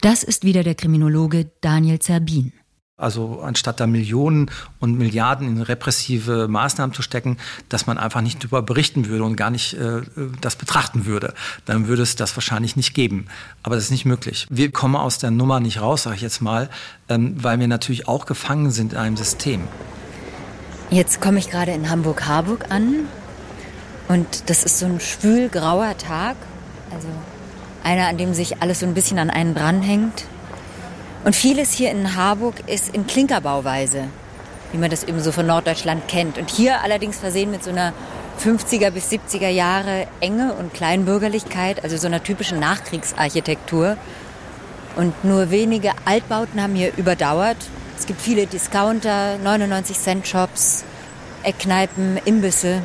Das ist wieder der Kriminologe Daniel Zerbin. Also anstatt da Millionen und Milliarden in repressive Maßnahmen zu stecken, dass man einfach nicht darüber berichten würde und gar nicht äh, das betrachten würde, dann würde es das wahrscheinlich nicht geben. Aber das ist nicht möglich. Wir kommen aus der Nummer nicht raus, sage ich jetzt mal, ähm, weil wir natürlich auch gefangen sind in einem System. Jetzt komme ich gerade in Hamburg-Harburg an und das ist so ein schwül-grauer Tag. Also einer, an dem sich alles so ein bisschen an einen dranhängt. Und vieles hier in Harburg ist in Klinkerbauweise, wie man das eben so von Norddeutschland kennt. Und hier allerdings versehen mit so einer 50er bis 70er Jahre Enge und Kleinbürgerlichkeit, also so einer typischen Nachkriegsarchitektur. Und nur wenige Altbauten haben hier überdauert. Es gibt viele Discounter, 99-Cent-Shops, Eckkneipen, Imbisse.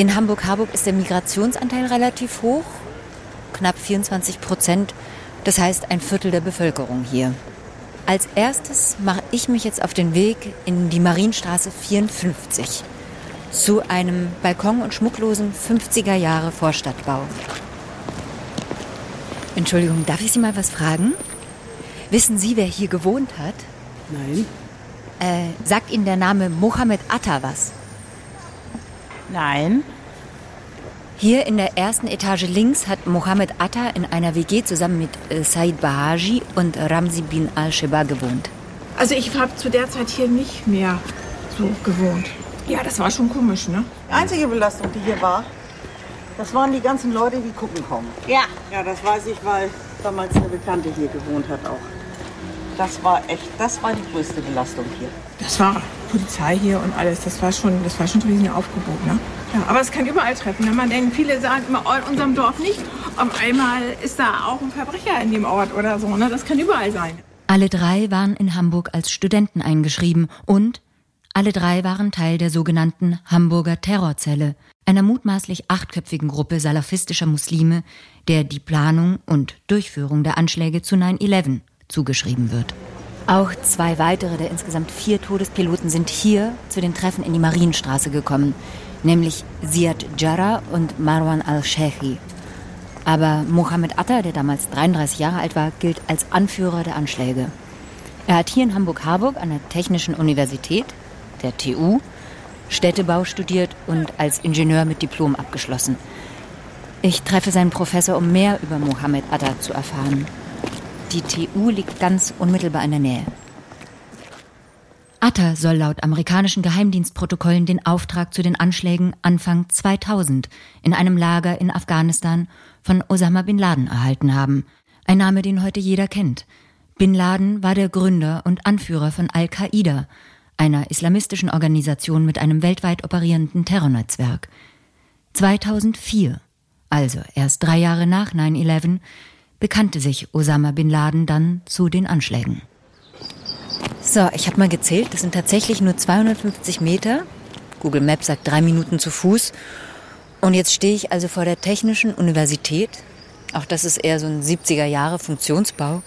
In Hamburg-Harburg ist der Migrationsanteil relativ hoch, knapp 24 Prozent. Das heißt ein Viertel der Bevölkerung hier. Als erstes mache ich mich jetzt auf den Weg in die Marienstraße 54 zu einem balkon- und schmucklosen 50er Jahre Vorstadtbau. Entschuldigung, darf ich Sie mal was fragen? Wissen Sie, wer hier gewohnt hat? Nein. Äh, sagt Ihnen der Name Mohammed Atta was? Nein. Hier in der ersten Etage links hat Mohammed Atta in einer WG zusammen mit äh, Said Bahaji und Ramzi bin al-Sheba gewohnt. Also ich habe zu der Zeit hier nicht mehr so gewohnt. Ja, das war schon komisch, ne? Die einzige Belastung, die hier war, das waren die ganzen Leute, die gucken kommen. Ja. Ja, das weiß ich, weil damals eine Bekannte hier gewohnt hat auch. Das war echt, das war die größte Belastung hier. Das war Polizei hier und alles. Das war schon, das war schon ein riesen Aufgebot, ne? Ja, aber es kann überall treffen. Wenn man denkt, viele sagen immer, oh, in unserem Dorf nicht. Auf einmal ist da auch ein Verbrecher in dem Ort oder so, ne? Das kann überall sein. Alle drei waren in Hamburg als Studenten eingeschrieben und alle drei waren Teil der sogenannten Hamburger Terrorzelle, einer mutmaßlich achtköpfigen Gruppe salafistischer Muslime, der die Planung und Durchführung der Anschläge zu 9-11 zugeschrieben wird. Auch zwei weitere der insgesamt vier Todespiloten sind hier zu den Treffen in die Marienstraße gekommen, nämlich Ziad Jarrah und Marwan al-Sheikhi. Aber Mohammed Atta, der damals 33 Jahre alt war, gilt als Anführer der Anschläge. Er hat hier in Hamburg-Harburg an der Technischen Universität, der TU, Städtebau studiert und als Ingenieur mit Diplom abgeschlossen. Ich treffe seinen Professor, um mehr über Mohammed Atta zu erfahren. Die TU liegt ganz unmittelbar in der Nähe. Atta soll laut amerikanischen Geheimdienstprotokollen den Auftrag zu den Anschlägen Anfang 2000 in einem Lager in Afghanistan von Osama bin Laden erhalten haben. Ein Name, den heute jeder kennt. Bin Laden war der Gründer und Anführer von Al-Qaida, einer islamistischen Organisation mit einem weltweit operierenden Terrornetzwerk. 2004, also erst drei Jahre nach 9-11, bekannte sich Osama bin Laden dann zu den Anschlägen. So, ich habe mal gezählt, das sind tatsächlich nur 250 Meter. Google Maps sagt drei Minuten zu Fuß. Und jetzt stehe ich also vor der Technischen Universität. Auch das ist eher so ein 70er Jahre Funktionsbau.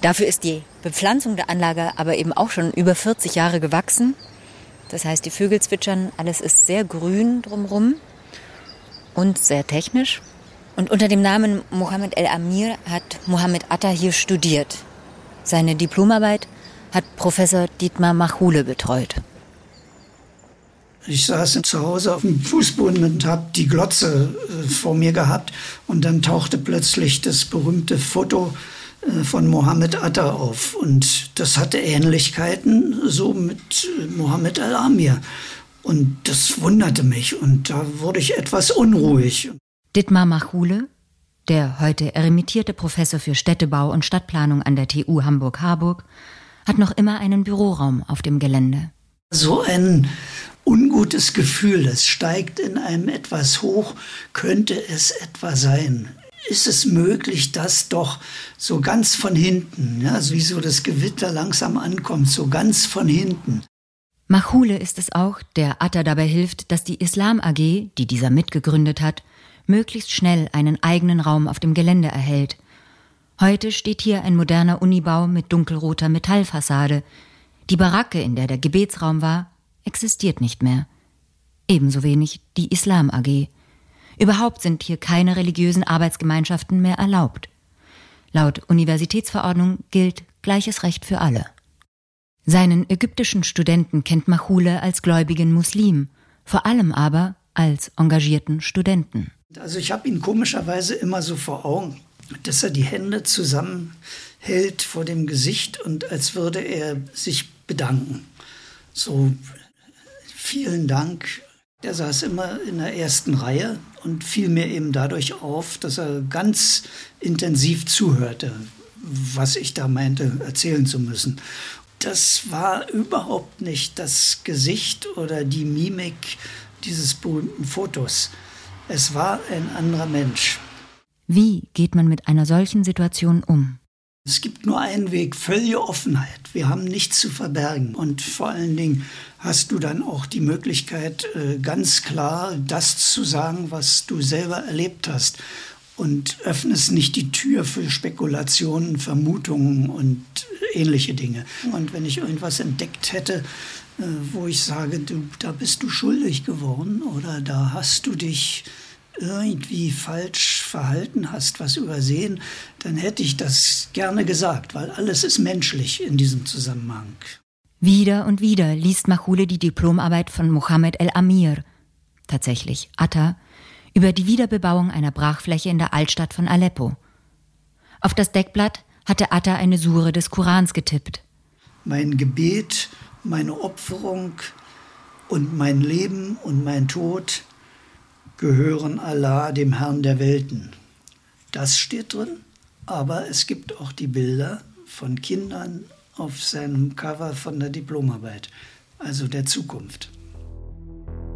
Dafür ist die Bepflanzung der Anlage aber eben auch schon über 40 Jahre gewachsen. Das heißt, die Vögel zwitschern, alles ist sehr grün drumherum und sehr technisch. Und unter dem Namen Mohammed El Amir hat Mohammed Atta hier studiert. Seine Diplomarbeit hat Professor Dietmar Machule betreut. Ich saß zu Hause auf dem Fußboden und habe die Glotze äh, vor mir gehabt und dann tauchte plötzlich das berühmte Foto äh, von Mohammed Atta auf und das hatte Ähnlichkeiten so mit äh, Mohammed Al-Amir und das wunderte mich und da wurde ich etwas unruhig. Dietmar Machule, der heute emeritierte Professor für Städtebau und Stadtplanung an der TU Hamburg-Harburg, hat noch immer einen Büroraum auf dem Gelände. So ein ungutes Gefühl, es steigt in einem etwas hoch, könnte es etwa sein. Ist es möglich, dass doch so ganz von hinten, ja, wie so das Gewitter langsam ankommt, so ganz von hinten. Machule ist es auch, der Atta dabei hilft, dass die Islam AG, die dieser mitgegründet hat, möglichst schnell einen eigenen Raum auf dem Gelände erhält. Heute steht hier ein moderner Unibau mit dunkelroter Metallfassade. Die Baracke, in der der Gebetsraum war, existiert nicht mehr. Ebenso wenig die Islam AG. Überhaupt sind hier keine religiösen Arbeitsgemeinschaften mehr erlaubt. Laut Universitätsverordnung gilt gleiches Recht für alle. Seinen ägyptischen Studenten kennt Machule als gläubigen Muslim, vor allem aber als engagierten Studenten. Also ich habe ihn komischerweise immer so vor Augen, dass er die Hände zusammenhält vor dem Gesicht und als würde er sich bedanken. So vielen Dank. Er saß immer in der ersten Reihe und fiel mir eben dadurch auf, dass er ganz intensiv zuhörte, was ich da meinte, erzählen zu müssen. Das war überhaupt nicht das Gesicht oder die Mimik dieses berühmten Fotos. Es war ein anderer Mensch. Wie geht man mit einer solchen Situation um? Es gibt nur einen Weg, völlige Offenheit. Wir haben nichts zu verbergen. Und vor allen Dingen hast du dann auch die Möglichkeit, äh, ganz klar das zu sagen, was du selber erlebt hast. Und öffnest nicht die Tür für Spekulationen, Vermutungen und ähnliche Dinge. Und wenn ich irgendwas entdeckt hätte, äh, wo ich sage, du, da bist du schuldig geworden oder da hast du dich irgendwie falsch verhalten hast, was übersehen, dann hätte ich das gerne gesagt, weil alles ist menschlich in diesem Zusammenhang. Wieder und wieder liest Machule die Diplomarbeit von Mohammed El Amir, tatsächlich Atta, über die Wiederbebauung einer Brachfläche in der Altstadt von Aleppo. Auf das Deckblatt hatte Atta eine Sure des Korans getippt. Mein Gebet, meine Opferung und mein Leben und mein Tod gehören Allah, dem Herrn der Welten. Das steht drin, aber es gibt auch die Bilder von Kindern auf seinem Cover von der Diplomarbeit, also der Zukunft.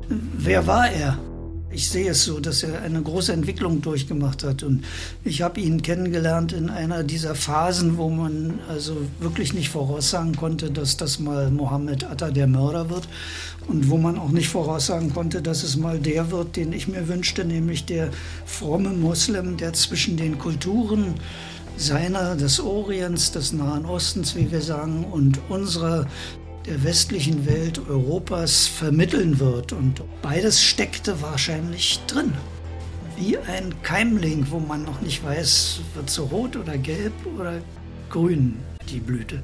Wer war er? Ich sehe es so, dass er eine große Entwicklung durchgemacht hat. Und ich habe ihn kennengelernt in einer dieser Phasen, wo man also wirklich nicht voraussagen konnte, dass das mal Mohammed Atta der Mörder wird. Und wo man auch nicht voraussagen konnte, dass es mal der wird, den ich mir wünschte, nämlich der fromme Moslem, der zwischen den Kulturen seiner, des Orients, des Nahen Ostens, wie wir sagen, und unserer der westlichen Welt Europas vermitteln wird. Und beides steckte wahrscheinlich drin. Wie ein Keimling, wo man noch nicht weiß, wird so rot oder gelb oder grün die Blüte.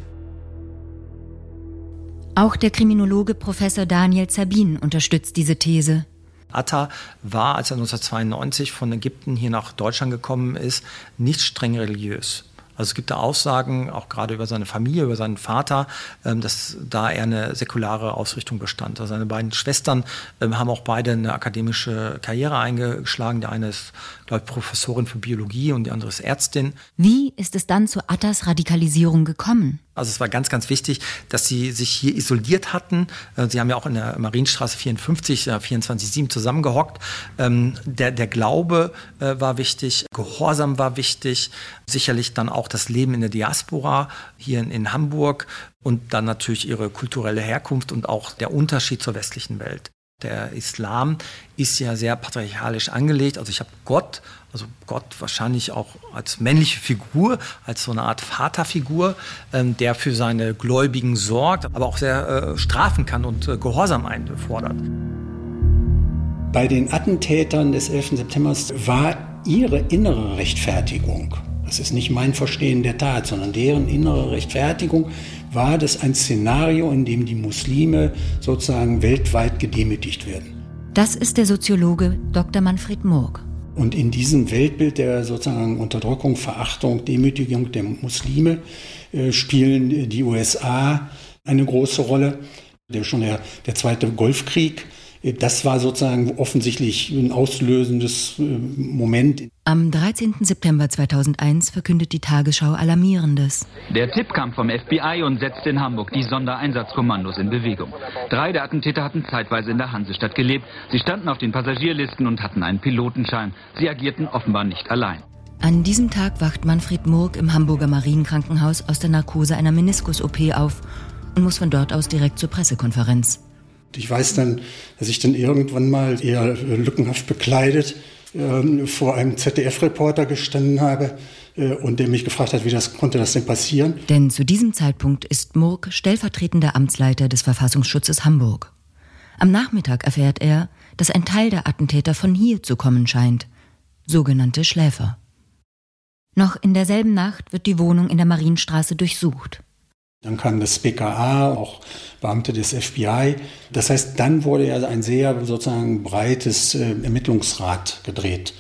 Auch der Kriminologe Professor Daniel Zabin unterstützt diese These. Atta war, als er 1992 von Ägypten hier nach Deutschland gekommen ist, nicht streng religiös. Also es gibt da Aussagen, auch gerade über seine Familie, über seinen Vater, ähm, dass da er eine säkulare Ausrichtung bestand. Also seine beiden Schwestern ähm, haben auch beide eine akademische Karriere eingeschlagen. Der eine ist, ich, Professorin für Biologie und die andere ist Ärztin. Wie ist es dann zu Attas Radikalisierung gekommen? Also es war ganz, ganz wichtig, dass sie sich hier isoliert hatten. Äh, sie haben ja auch in der Marienstraße 54, 24-7 zusammengehockt. Ähm, der, der Glaube äh, war wichtig, Gehorsam war wichtig, sicherlich dann auch das Leben in der Diaspora hier in, in Hamburg und dann natürlich ihre kulturelle Herkunft und auch der Unterschied zur westlichen Welt. Der Islam ist ja sehr patriarchalisch angelegt. Also ich habe Gott, also Gott wahrscheinlich auch als männliche Figur, als so eine Art Vaterfigur, ähm, der für seine Gläubigen sorgt, aber auch sehr äh, strafen kann und äh, Gehorsam einfordert. Bei den Attentätern des 11. September war ihre innere Rechtfertigung, das ist nicht mein Verstehen der Tat, sondern deren innere Rechtfertigung, war das ein Szenario, in dem die Muslime sozusagen weltweit gedemütigt werden. Das ist der Soziologe Dr. Manfred Murg. Und in diesem Weltbild der sozusagen Unterdrückung, Verachtung, Demütigung der Muslime äh, spielen die USA eine große Rolle. Der, schon der, der Zweite Golfkrieg das war sozusagen offensichtlich ein auslösendes äh, Moment. Am 13. September 2001 verkündet die Tagesschau Alarmierendes. Der Tipp kam vom FBI und setzte in Hamburg die Sondereinsatzkommandos in Bewegung. Drei der Attentäter hatten zeitweise in der Hansestadt gelebt. Sie standen auf den Passagierlisten und hatten einen Pilotenschein. Sie agierten offenbar nicht allein. An diesem Tag wacht Manfred Murg im Hamburger Marienkrankenhaus aus der Narkose einer Meniskus-OP auf und muss von dort aus direkt zur Pressekonferenz. Ich weiß dann, dass ich dann irgendwann mal eher lückenhaft bekleidet äh, vor einem ZDF-Reporter gestanden habe äh, und der mich gefragt hat, wie das konnte das denn passieren. Denn zu diesem Zeitpunkt ist Murk stellvertretender Amtsleiter des Verfassungsschutzes Hamburg. Am Nachmittag erfährt er, dass ein Teil der Attentäter von hier zu kommen scheint, sogenannte Schläfer. Noch in derselben Nacht wird die Wohnung in der Marienstraße durchsucht. Dann kam das BKA, auch Beamte des FBI. Das heißt, dann wurde ja ein sehr sozusagen breites äh, Ermittlungsrad gedreht.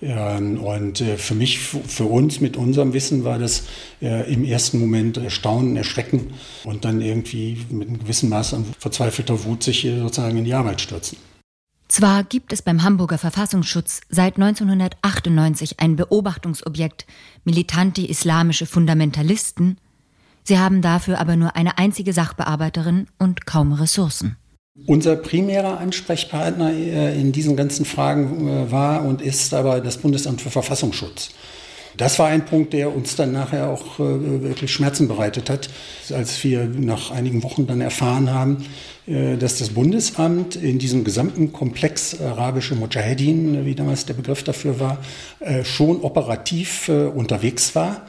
Und äh, für mich, für uns mit unserem Wissen war das äh, im ersten Moment Erstaunen, Erschrecken und dann irgendwie mit einem gewissen Maß an verzweifelter Wut sich sozusagen in die Arbeit stürzen. Zwar gibt es beim Hamburger Verfassungsschutz seit 1998 ein Beobachtungsobjekt militante islamische Fundamentalisten, Sie haben dafür aber nur eine einzige Sachbearbeiterin und kaum Ressourcen. Unser primärer Ansprechpartner äh, in diesen ganzen Fragen äh, war und ist aber das Bundesamt für Verfassungsschutz. Das war ein Punkt, der uns dann nachher auch äh, wirklich Schmerzen bereitet hat, als wir nach einigen Wochen dann erfahren haben, dass das Bundesamt in diesem gesamten Komplex arabische Mujahedin, wie damals der Begriff dafür war, schon operativ unterwegs war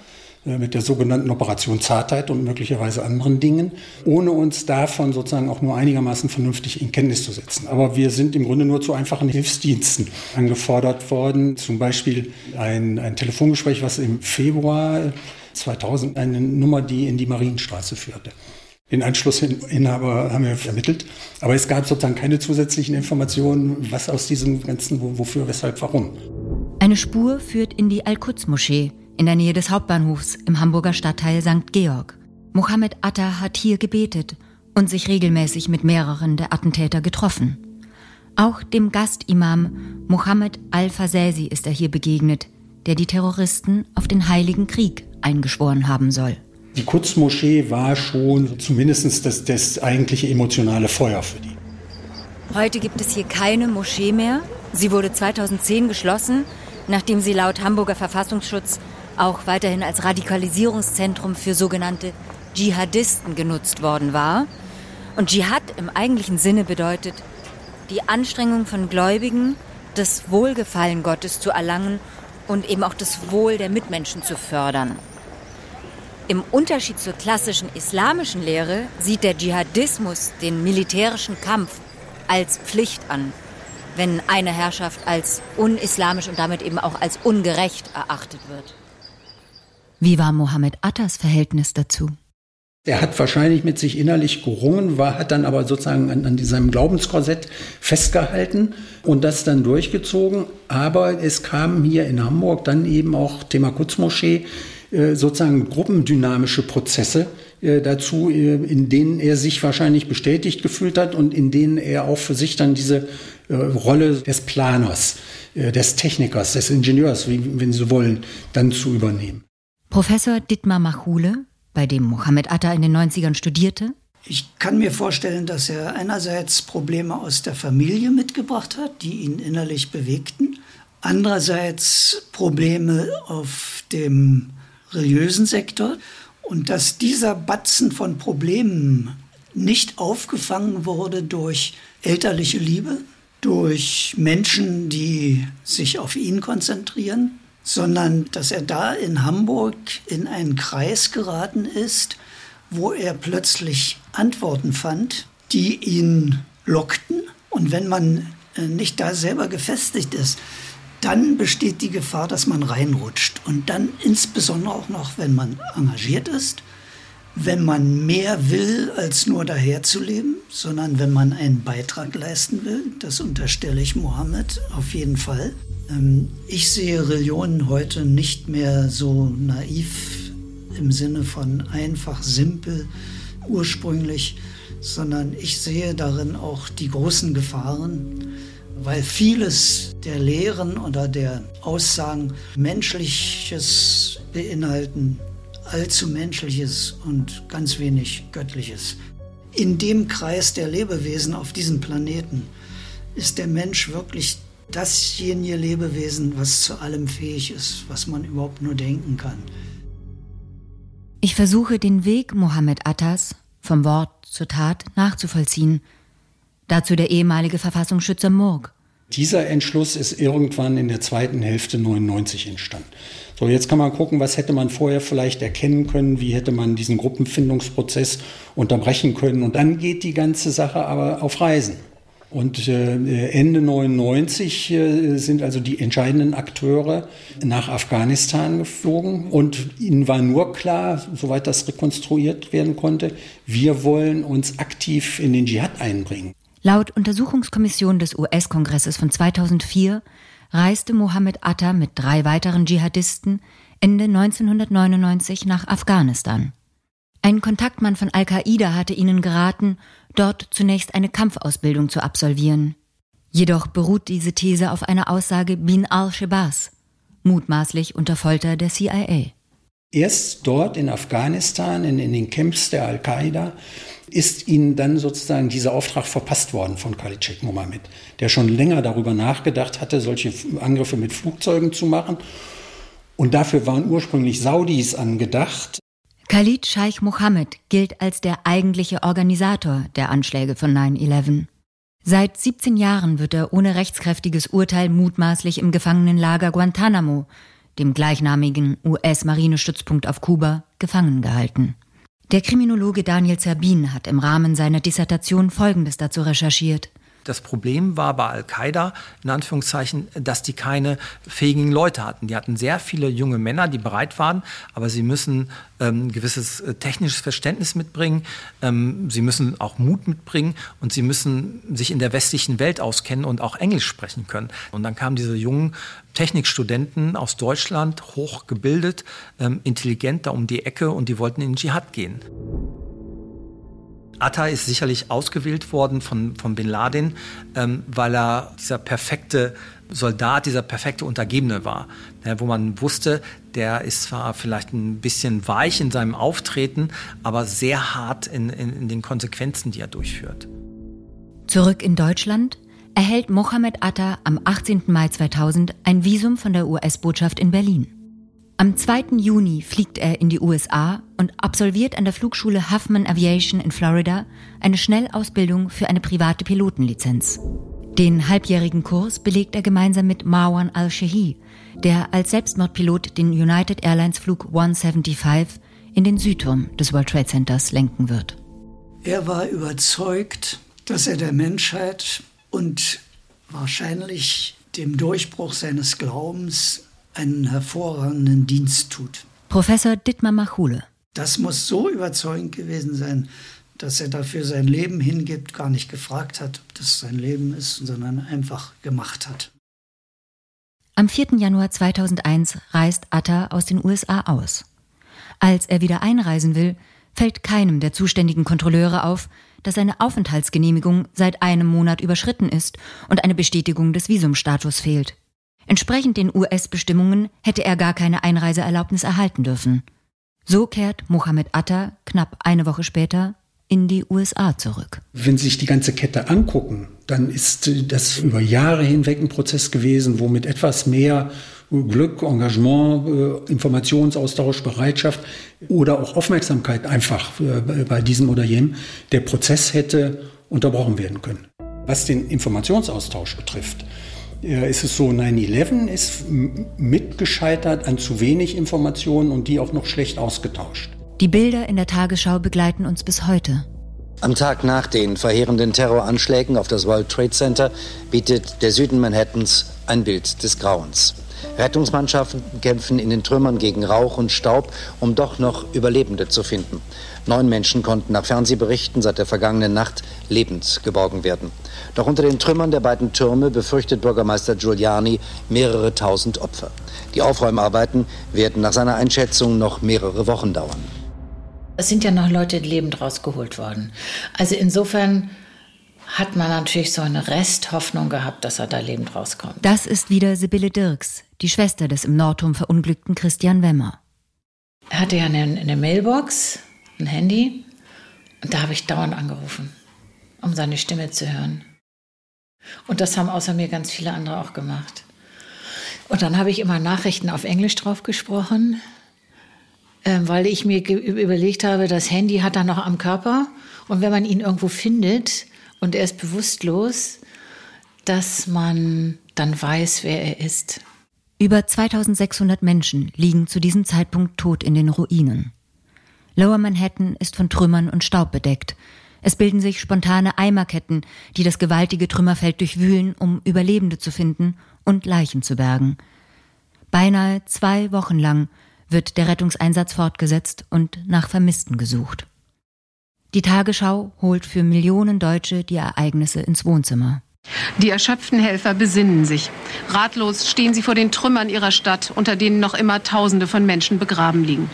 mit der sogenannten Operation Zartheit und möglicherweise anderen Dingen, ohne uns davon sozusagen auch nur einigermaßen vernünftig in Kenntnis zu setzen. Aber wir sind im Grunde nur zu einfachen Hilfsdiensten angefordert worden. Zum Beispiel ein, ein Telefongespräch, was im Februar 2000 eine Nummer, die in die Marienstraße führte. Den Anschlussinhaber haben wir vermittelt. Aber es gab sozusagen keine zusätzlichen Informationen, was aus diesem ganzen, wofür, weshalb, warum. Eine Spur führt in die Al-Quds-Moschee in der Nähe des Hauptbahnhofs im Hamburger Stadtteil St. Georg. Mohammed Atta hat hier gebetet und sich regelmäßig mit mehreren der Attentäter getroffen. Auch dem Gastimam Mohammed al-Fasesi ist er hier begegnet, der die Terroristen auf den Heiligen Krieg eingeschworen haben soll. Die Quds-Moschee war schon zumindest das, das eigentliche emotionale Feuer für die. Heute gibt es hier keine Moschee mehr. Sie wurde 2010 geschlossen, nachdem sie laut Hamburger Verfassungsschutz auch weiterhin als Radikalisierungszentrum für sogenannte Dschihadisten genutzt worden war. Und Dschihad im eigentlichen Sinne bedeutet, die Anstrengung von Gläubigen, das Wohlgefallen Gottes zu erlangen und eben auch das Wohl der Mitmenschen zu fördern. Im Unterschied zur klassischen islamischen Lehre sieht der Dschihadismus den militärischen Kampf als Pflicht an, wenn eine Herrschaft als unislamisch und damit eben auch als ungerecht erachtet wird. Wie war Mohammed Attas Verhältnis dazu? Er hat wahrscheinlich mit sich innerlich gerungen, war, hat dann aber sozusagen an, an seinem Glaubenskorsett festgehalten und das dann durchgezogen. Aber es kam hier in Hamburg dann eben auch Thema Kutzmoschee äh, sozusagen gruppendynamische Prozesse äh, dazu, äh, in denen er sich wahrscheinlich bestätigt gefühlt hat und in denen er auch für sich dann diese Rolle des Planers, des Technikers, des Ingenieurs, wenn Sie wollen, dann zu übernehmen. Professor Dittmar Machule, bei dem Mohammed Atta in den 90ern studierte? Ich kann mir vorstellen, dass er einerseits Probleme aus der Familie mitgebracht hat, die ihn innerlich bewegten, andererseits Probleme auf dem religiösen Sektor und dass dieser Batzen von Problemen nicht aufgefangen wurde durch elterliche Liebe, durch Menschen, die sich auf ihn konzentrieren, sondern dass er da in Hamburg in einen Kreis geraten ist, wo er plötzlich Antworten fand, die ihn lockten. Und wenn man äh, nicht da selber gefestigt ist, dann besteht die Gefahr, dass man reinrutscht. Und dann insbesondere auch noch, wenn man engagiert ist, wenn man mehr will, als nur daherzuleben, sondern wenn man einen Beitrag leisten will. Das unterstelle ich Mohammed auf jeden Fall. Ähm, ich sehe Religionen heute nicht mehr so naiv im Sinne von einfach, simpel, ursprünglich, sondern ich sehe darin auch die großen Gefahren, weil vieles der Lehren oder der Aussagen Menschliches beinhalten, allzu Menschliches und ganz wenig Göttliches. In dem Kreis der Lebewesen auf diesem Planeten ist der Mensch wirklich dasjenige Lebewesen, was zu allem fähig ist, was man überhaupt nur denken kann. Ich versuche den Weg Mohammed Attas vom Wort zur Tat nachzuvollziehen. Dazu der ehemalige Verfassungsschützer Murg. Dieser Entschluss ist irgendwann in der zweiten Hälfte 99 entstanden. So, jetzt kann man gucken, was hätte man vorher vielleicht erkennen können, wie hätte man diesen Gruppenfindungsprozess unterbrechen können. Und dann geht die ganze Sache aber auf Reisen. Und äh, Ende 99 äh, sind also die entscheidenden Akteure nach Afghanistan geflogen und ihnen war nur klar, soweit das rekonstruiert werden konnte, wir wollen uns aktiv in den Dschihad einbringen. Laut Untersuchungskommission des US-Kongresses von 2004 reiste Mohammed Atta mit drei weiteren Dschihadisten Ende 1999 nach Afghanistan. Ein Kontaktmann von Al-Qaida hatte ihnen geraten, dort zunächst eine Kampfausbildung zu absolvieren. Jedoch beruht diese These auf einer Aussage Bin al-Shebas, mutmaßlich unter Folter der CIA. Erst dort in Afghanistan, in, in den Camps der Al-Qaida, ist ihnen dann sozusagen dieser Auftrag verpasst worden von Khalid Mohammed, der schon länger darüber nachgedacht hatte, solche Angriffe mit Flugzeugen zu machen. Und dafür waren ursprünglich Saudis angedacht. Khalid Scheich Mohammed gilt als der eigentliche Organisator der Anschläge von 9-11. Seit 17 Jahren wird er ohne rechtskräftiges Urteil mutmaßlich im Gefangenenlager Guantanamo, dem gleichnamigen US-Marinestützpunkt auf Kuba, gefangen gehalten. Der Kriminologe Daniel Zerbin hat im Rahmen seiner Dissertation Folgendes dazu recherchiert. Das Problem war bei Al-Qaida, in Anführungszeichen, dass die keine fähigen Leute hatten. Die hatten sehr viele junge Männer, die bereit waren, aber sie müssen ähm, gewisses äh, technisches Verständnis mitbringen, ähm, sie müssen auch Mut mitbringen und sie müssen sich in der westlichen Welt auskennen und auch Englisch sprechen können. Und dann kamen diese jungen Technikstudenten aus Deutschland, hochgebildet, ähm, intelligent da um die Ecke und die wollten in den Dschihad gehen. Atta ist sicherlich ausgewählt worden von, von Bin Laden, ähm, weil er dieser perfekte Soldat, dieser perfekte Untergebene war, ja, wo man wusste, der ist zwar vielleicht ein bisschen weich in seinem Auftreten, aber sehr hart in, in, in den Konsequenzen, die er durchführt. Zurück in Deutschland erhält Mohammed Atta am 18. Mai 2000 ein Visum von der US-Botschaft in Berlin. Am 2. Juni fliegt er in die USA und absolviert an der Flugschule Huffman Aviation in Florida eine Schnellausbildung für eine private Pilotenlizenz. Den halbjährigen Kurs belegt er gemeinsam mit Marwan al-Shahi, der als Selbstmordpilot den United Airlines Flug 175 in den Südturm des World Trade Centers lenken wird. Er war überzeugt, dass er der Menschheit und wahrscheinlich dem Durchbruch seines Glaubens einen hervorragenden Dienst tut. Professor Dittmar Machule. Das muss so überzeugend gewesen sein, dass er dafür sein Leben hingibt, gar nicht gefragt hat, ob das sein Leben ist, sondern einfach gemacht hat. Am 4. Januar 2001 reist Atta aus den USA aus. Als er wieder einreisen will, fällt keinem der zuständigen Kontrolleure auf, dass seine Aufenthaltsgenehmigung seit einem Monat überschritten ist und eine Bestätigung des Visumstatus fehlt. Entsprechend den US-Bestimmungen hätte er gar keine Einreiseerlaubnis erhalten dürfen. So kehrt Mohammed Atta knapp eine Woche später in die USA zurück. Wenn Sie sich die ganze Kette angucken, dann ist das über Jahre hinweg ein Prozess gewesen, wo mit etwas mehr Glück, Engagement, äh, Informationsaustausch, Bereitschaft oder auch Aufmerksamkeit einfach äh, bei diesem oder jenem der Prozess hätte unterbrochen werden können. Was den Informationsaustausch betrifft, ist es so, 9-11 ist mitgescheitert an zu wenig Informationen und die auch noch schlecht ausgetauscht. Die Bilder in der Tagesschau begleiten uns bis heute. Am Tag nach den verheerenden Terroranschlägen auf das World Trade Center bietet der Süden Manhattans ein Bild des Grauens. Rettungsmannschaften kämpfen in den Trümmern gegen Rauch und Staub, um doch noch Überlebende zu finden. Neun Menschen konnten nach Fernsehberichten seit der vergangenen Nacht lebend geborgen werden. Doch unter den Trümmern der beiden Türme befürchtet Bürgermeister Giuliani mehrere tausend Opfer. Die Aufräumarbeiten werden nach seiner Einschätzung noch mehrere Wochen dauern. Es sind ja noch Leute lebend rausgeholt worden. Also insofern hat man natürlich so eine Resthoffnung gehabt, dass er da lebend rauskommt. Das ist wieder Sibylle Dirks, die Schwester des im Nordturm verunglückten Christian Wemmer. Er hatte ja eine, eine Mailbox, ein Handy, und da habe ich dauernd angerufen, um seine Stimme zu hören. Und das haben außer mir ganz viele andere auch gemacht. Und dann habe ich immer Nachrichten auf Englisch drauf gesprochen, äh, weil ich mir überlegt habe, das Handy hat er noch am Körper. Und wenn man ihn irgendwo findet, und er ist bewusstlos, dass man dann weiß, wer er ist. Über 2600 Menschen liegen zu diesem Zeitpunkt tot in den Ruinen. Lower Manhattan ist von Trümmern und Staub bedeckt. Es bilden sich spontane Eimerketten, die das gewaltige Trümmerfeld durchwühlen, um Überlebende zu finden und Leichen zu bergen. Beinahe zwei Wochen lang wird der Rettungseinsatz fortgesetzt und nach Vermissten gesucht. Die Tagesschau holt für Millionen Deutsche die Ereignisse ins Wohnzimmer. Die erschöpften Helfer besinnen sich. Ratlos stehen sie vor den Trümmern ihrer Stadt, unter denen noch immer Tausende von Menschen begraben liegen.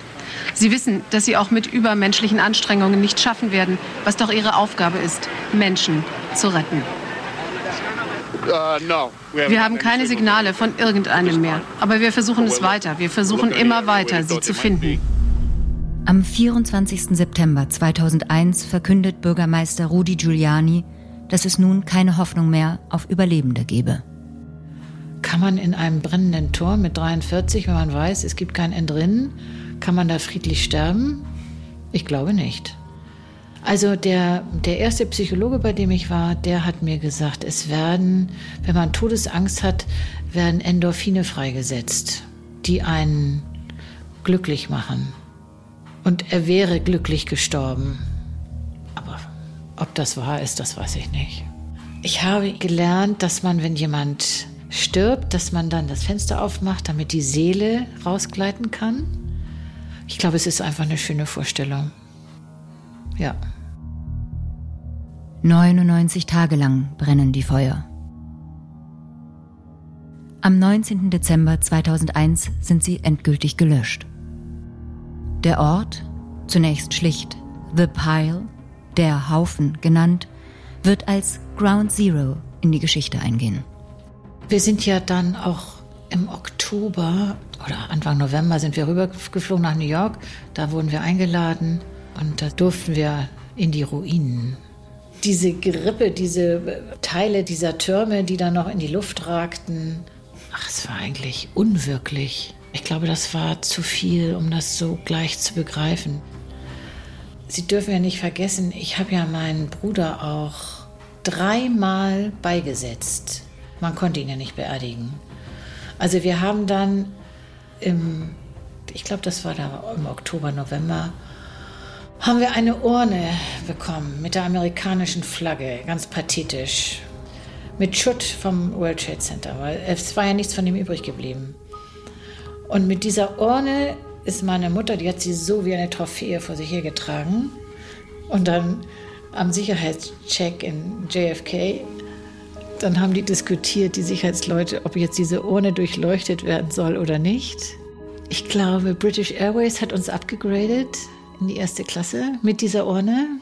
Sie wissen, dass sie auch mit übermenschlichen Anstrengungen nicht schaffen werden, was doch ihre Aufgabe ist, Menschen zu retten. Uh, wir haben keine Signale von irgendeinem mehr, aber wir versuchen es weiter. Wir versuchen immer weiter, sie zu finden. Am 24. September 2001 verkündet Bürgermeister Rudi Giuliani, dass es nun keine Hoffnung mehr auf Überlebende gebe. Kann man in einem brennenden Turm mit 43, wenn man weiß, es gibt kein Entrinnen, kann man da friedlich sterben? Ich glaube nicht. Also der, der erste Psychologe, bei dem ich war, der hat mir gesagt, es werden, wenn man Todesangst hat, werden Endorphine freigesetzt, die einen glücklich machen. Und er wäre glücklich gestorben. Aber ob das wahr ist, das weiß ich nicht. Ich habe gelernt, dass man, wenn jemand stirbt, dass man dann das Fenster aufmacht, damit die Seele rausgleiten kann. Ich glaube, es ist einfach eine schöne Vorstellung. Ja. 99 Tage lang brennen die Feuer. Am 19. Dezember 2001 sind sie endgültig gelöscht. Der Ort, zunächst schlicht The Pile, der Haufen genannt, wird als Ground Zero in die Geschichte eingehen. Wir sind ja dann auch im Oktober oder Anfang November sind wir rübergeflogen nach New York. Da wurden wir eingeladen und da durften wir in die Ruinen. Diese Gerippe, diese Teile dieser Türme, die dann noch in die Luft ragten, ach, es war eigentlich unwirklich. Ich glaube, das war zu viel, um das so gleich zu begreifen. Sie dürfen ja nicht vergessen, ich habe ja meinen Bruder auch dreimal beigesetzt. Man konnte ihn ja nicht beerdigen. Also wir haben dann im, ich glaube, das war da im Oktober, November, haben wir eine Urne bekommen mit der amerikanischen Flagge, ganz pathetisch. Mit Schutt vom World Trade Center, weil es war ja nichts von ihm übrig geblieben. Und mit dieser Urne ist meine Mutter, die hat sie so wie eine Trophäe vor sich hergetragen. Und dann am Sicherheitscheck in JFK, dann haben die diskutiert, die Sicherheitsleute, ob jetzt diese Urne durchleuchtet werden soll oder nicht. Ich glaube, British Airways hat uns abgegradet in die erste Klasse mit dieser Urne.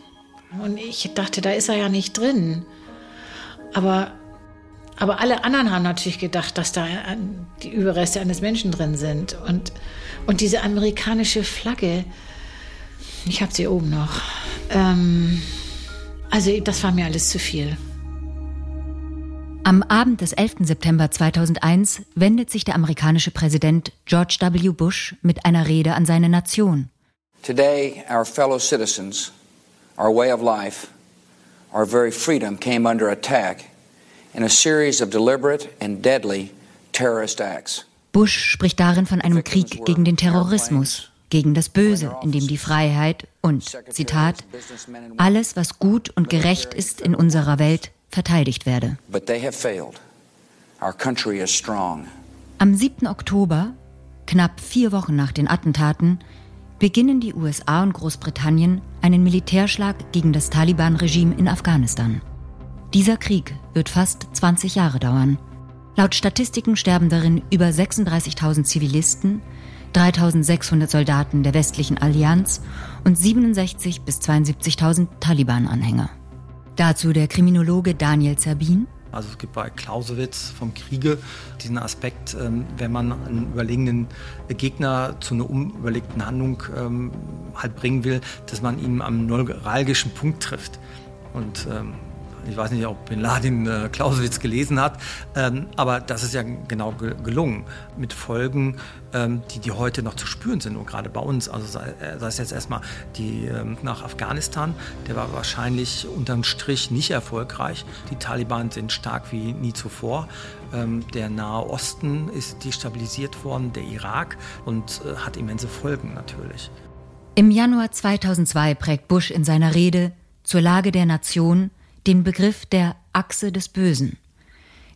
Und ich dachte, da ist er ja nicht drin. Aber, aber alle anderen haben natürlich gedacht, dass da die Überreste eines Menschen drin sind. Und, und diese amerikanische Flagge, ich habe sie oben noch. Ähm, also das war mir alles zu viel. Am Abend des 11. September 2001 wendet sich der amerikanische Präsident George W. Bush mit einer Rede an seine Nation. Today, our fellow citizens, our way of life, our very freedom came under attack in a series of deliberate and deadly terrorist acts. Bush spricht darin von einem Krieg gegen den Terrorismus, gegen das Böse, in dem die Freiheit und, Zitat, alles, was gut und gerecht ist in unserer Welt, verteidigt werde. Am 7. Oktober, knapp vier Wochen nach den Attentaten, beginnen die USA und Großbritannien einen Militärschlag gegen das Taliban-Regime in Afghanistan. Dieser Krieg wird fast 20 Jahre dauern. Laut Statistiken sterben darin über 36.000 Zivilisten, 3.600 Soldaten der westlichen Allianz und 67.000 bis 72.000 Taliban-Anhänger. Dazu der Kriminologe Daniel Zerbin. Also es gibt bei Clausewitz vom Kriege diesen Aspekt, ähm, wenn man einen überlegenen Gegner zu einer unüberlegten Handlung ähm, halt bringen will, dass man ihn am neuralgischen Punkt trifft. Und ähm, ich weiß nicht, ob Bin Laden äh, Clausewitz gelesen hat, ähm, aber das ist ja genau ge gelungen. Mit Folgen, ähm, die, die heute noch zu spüren sind und gerade bei uns. Also sei, äh, sei es jetzt erstmal die ähm, nach Afghanistan, der war wahrscheinlich unterm Strich nicht erfolgreich. Die Taliban sind stark wie nie zuvor. Ähm, der Nahe Osten ist destabilisiert worden, der Irak und äh, hat immense Folgen natürlich. Im Januar 2002 prägt Bush in seiner Rede zur Lage der Nation den Begriff der Achse des Bösen.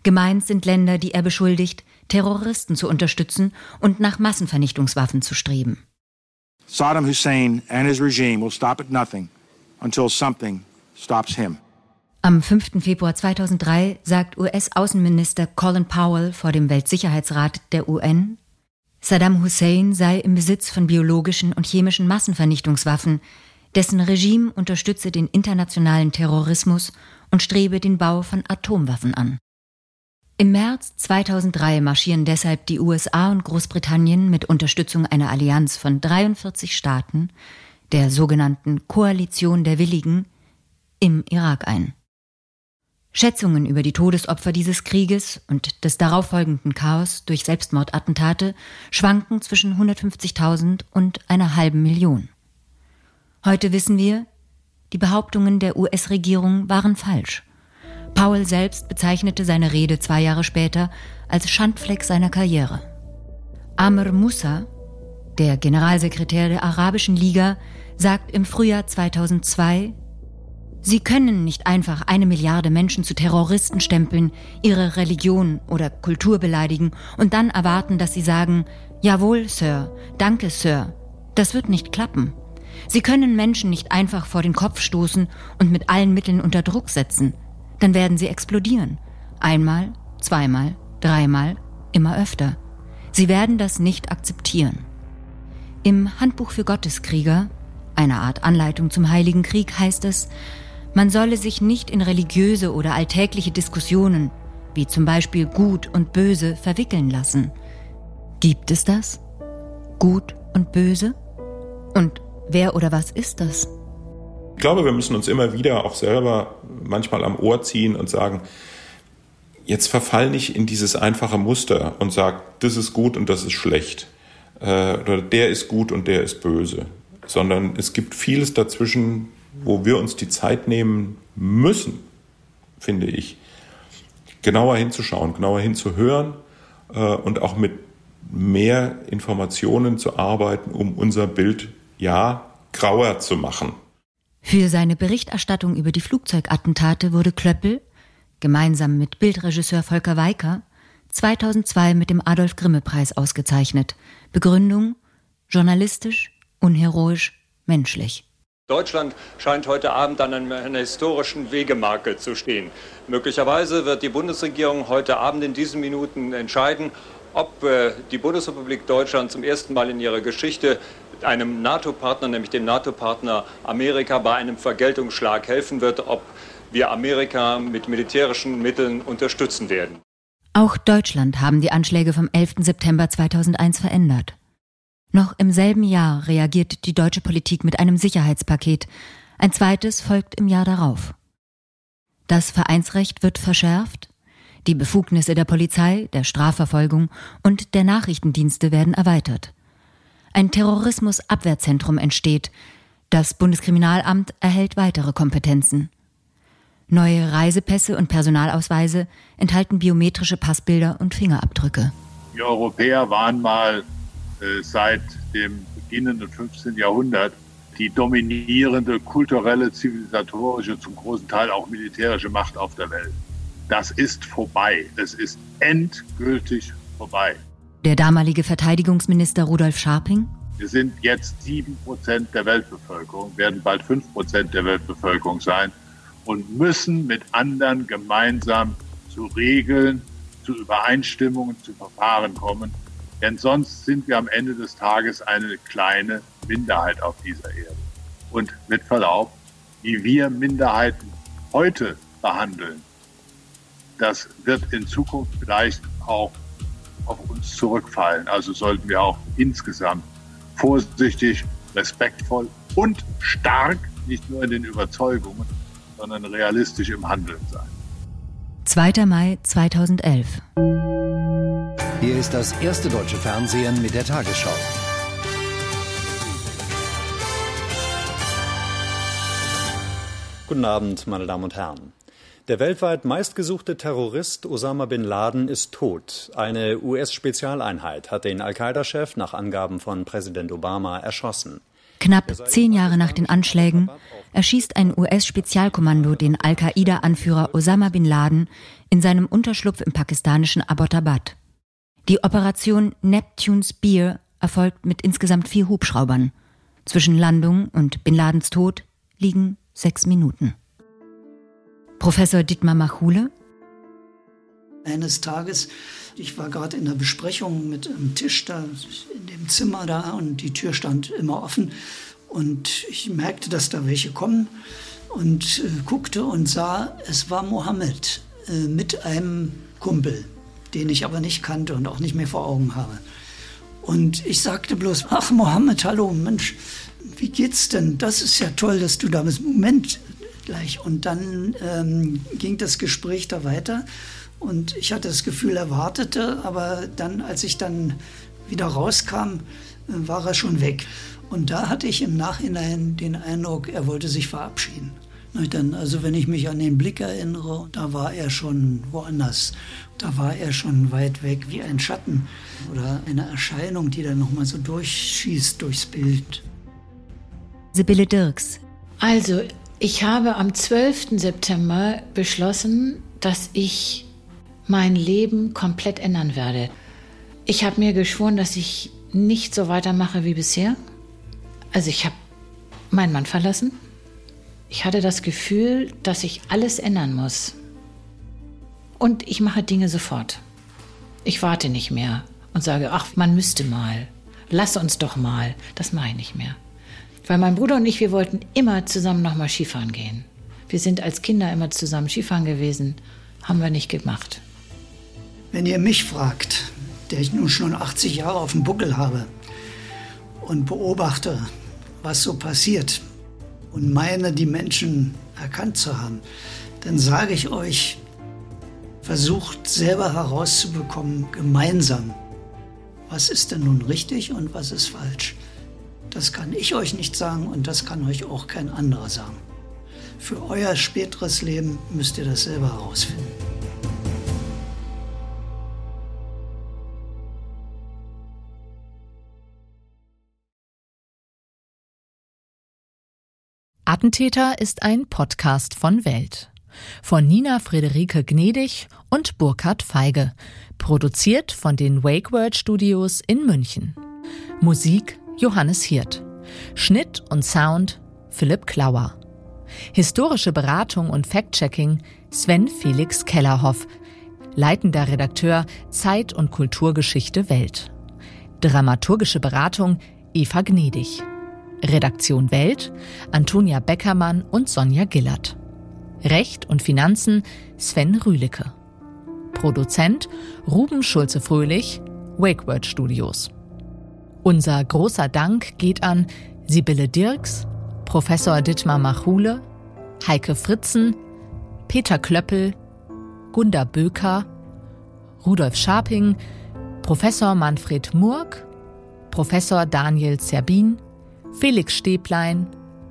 Gemeint sind Länder, die er beschuldigt, Terroristen zu unterstützen und nach Massenvernichtungswaffen zu streben. Saddam Hussein and his regime will stop at nothing until something stops him. Am 5. Februar 2003 sagt US-Außenminister Colin Powell vor dem Weltsicherheitsrat der UN, Saddam Hussein sei im Besitz von biologischen und chemischen Massenvernichtungswaffen, dessen Regime unterstütze den internationalen Terrorismus und strebe den Bau von Atomwaffen an. Im März 2003 marschieren deshalb die USA und Großbritannien mit Unterstützung einer Allianz von 43 Staaten, der sogenannten Koalition der Willigen, im Irak ein. Schätzungen über die Todesopfer dieses Krieges und des darauffolgenden Chaos durch Selbstmordattentate schwanken zwischen 150.000 und einer halben Million. Heute wissen wir, die Behauptungen der US-Regierung waren falsch. Powell selbst bezeichnete seine Rede zwei Jahre später als Schandfleck seiner Karriere. Amr Musa, der Generalsekretär der Arabischen Liga, sagt im Frühjahr 2002, Sie können nicht einfach eine Milliarde Menschen zu Terroristen stempeln, ihre Religion oder Kultur beleidigen und dann erwarten, dass sie sagen, jawohl, Sir, danke, Sir. Das wird nicht klappen. Sie können Menschen nicht einfach vor den Kopf stoßen und mit allen Mitteln unter Druck setzen. Dann werden sie explodieren. Einmal, zweimal, dreimal, immer öfter. Sie werden das nicht akzeptieren. Im Handbuch für Gotteskrieger, einer Art Anleitung zum Heiligen Krieg, heißt es, man solle sich nicht in religiöse oder alltägliche Diskussionen, wie zum Beispiel Gut und Böse, verwickeln lassen. Gibt es das? Gut und Böse? Und wer oder was ist das? Ich glaube, wir müssen uns immer wieder auch selber manchmal am Ohr ziehen und sagen, jetzt verfall nicht in dieses einfache Muster und sag, das ist gut und das ist schlecht. Äh, oder der ist gut und der ist böse. Sondern es gibt vieles dazwischen, wo wir uns die Zeit nehmen müssen, finde ich, genauer hinzuschauen, genauer hinzuhören äh, und auch mit mehr Informationen zu arbeiten, um unser Bild ja grauer zu machen. Für seine Berichterstattung über die Flugzeugattentate wurde Klöppel, gemeinsam mit Bildregisseur Volker Weicker, 2002 mit dem Adolf Grimme Preis ausgezeichnet. Begründung journalistisch, unheroisch, menschlich. Deutschland scheint heute Abend an einer historischen Wegemarke zu stehen. Möglicherweise wird die Bundesregierung heute Abend in diesen Minuten entscheiden, ob äh, die Bundesrepublik Deutschland zum ersten Mal in ihrer Geschichte einem NATO-Partner, nämlich dem NATO-Partner Amerika, bei einem Vergeltungsschlag helfen wird, ob wir Amerika mit militärischen Mitteln unterstützen werden. Auch Deutschland haben die Anschläge vom 11. September 2001 verändert. Noch im selben Jahr reagiert die deutsche Politik mit einem Sicherheitspaket. Ein zweites folgt im Jahr darauf. Das Vereinsrecht wird verschärft, die Befugnisse der Polizei, der Strafverfolgung und der Nachrichtendienste werden erweitert. Ein Terrorismusabwehrzentrum entsteht. Das Bundeskriminalamt erhält weitere Kompetenzen. Neue Reisepässe und Personalausweise enthalten biometrische Passbilder und Fingerabdrücke. Die Europäer waren mal äh, seit dem beginnenden 15. Jahrhundert die dominierende kulturelle, zivilisatorische, zum großen Teil auch militärische Macht auf der Welt. Das ist vorbei. Es ist endgültig vorbei. Der damalige Verteidigungsminister Rudolf Scharping? Wir sind jetzt sieben Prozent der Weltbevölkerung, werden bald fünf Prozent der Weltbevölkerung sein und müssen mit anderen gemeinsam zu Regeln, zu Übereinstimmungen, zu Verfahren kommen, denn sonst sind wir am Ende des Tages eine kleine Minderheit auf dieser Erde. Und mit Verlaub, wie wir Minderheiten heute behandeln, das wird in Zukunft vielleicht auch auf uns zurückfallen. Also sollten wir auch insgesamt vorsichtig, respektvoll und stark, nicht nur in den Überzeugungen, sondern realistisch im Handeln sein. 2. Mai 2011. Hier ist das erste deutsche Fernsehen mit der Tagesschau. Guten Abend, meine Damen und Herren. Der weltweit meistgesuchte Terrorist Osama bin Laden ist tot. Eine US-Spezialeinheit hat den Al-Qaida-Chef nach Angaben von Präsident Obama erschossen. Knapp zehn Jahre nach den Anschlägen erschießt ein US-Spezialkommando den Al-Qaida-Anführer Osama bin Laden in seinem Unterschlupf im pakistanischen Abbottabad. Die Operation Neptune Spear erfolgt mit insgesamt vier Hubschraubern. Zwischen Landung und Bin Ladens Tod liegen sechs Minuten. Professor Dietmar Machule? Eines Tages, ich war gerade in der Besprechung mit einem Tisch da in dem Zimmer da und die Tür stand immer offen und ich merkte, dass da welche kommen und äh, guckte und sah, es war Mohammed äh, mit einem Kumpel den ich aber nicht kannte und auch nicht mehr vor Augen habe. Und ich sagte bloß, ach Mohammed, hallo, Mensch, wie geht's denn? Das ist ja toll, dass du da bist. Moment gleich. Und dann ähm, ging das Gespräch da weiter und ich hatte das Gefühl, er wartete, aber dann, als ich dann wieder rauskam, äh, war er schon weg. Und da hatte ich im Nachhinein den Eindruck, er wollte sich verabschieden. Dann, also wenn ich mich an den Blick erinnere, da war er schon woanders. Da war er schon weit weg wie ein Schatten oder eine Erscheinung, die dann nochmal so durchschießt durchs Bild. Sibylle Dirks. Also, Ich habe am 12. September beschlossen, dass ich mein Leben komplett ändern werde. Ich habe mir geschworen, dass ich nicht so weitermache wie bisher. Also ich habe meinen Mann verlassen. Ich hatte das Gefühl, dass ich alles ändern muss. Und ich mache Dinge sofort. Ich warte nicht mehr und sage, ach, man müsste mal. Lass uns doch mal. Das mache ich nicht mehr. Weil mein Bruder und ich, wir wollten immer zusammen nochmal Skifahren gehen. Wir sind als Kinder immer zusammen Skifahren gewesen. Haben wir nicht gemacht. Wenn ihr mich fragt, der ich nun schon 80 Jahre auf dem Buckel habe und beobachte, was so passiert und meine, die Menschen erkannt zu haben, dann sage ich euch, versucht selber herauszubekommen, gemeinsam, was ist denn nun richtig und was ist falsch. Das kann ich euch nicht sagen und das kann euch auch kein anderer sagen. Für euer späteres Leben müsst ihr das selber herausfinden. Attentäter ist ein Podcast von Welt. Von Nina Friederike Gnedig und Burkhard Feige. Produziert von den WakeWord Studios in München. Musik Johannes Hirt. Schnitt und Sound Philipp Klauer. Historische Beratung und Fact-Checking Sven Felix Kellerhoff. Leitender Redakteur Zeit- und Kulturgeschichte Welt. Dramaturgische Beratung Eva Gnedig. Redaktion Welt, Antonia Beckermann und Sonja Gillert. Recht und Finanzen Sven Rühlicke. Produzent Ruben Schulze-Fröhlich, WakeWord Studios. Unser großer Dank geht an Sibylle Dirks, Professor Dittmar Machule, Heike Fritzen, Peter Klöppel, Gunda Böker, Rudolf Scharping, Professor Manfred Murk, Professor Daniel Zerbin, Felix Stäblein,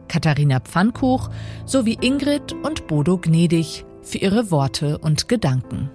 Katharina Pfannkuch sowie Ingrid und Bodo Gnedig für ihre Worte und Gedanken.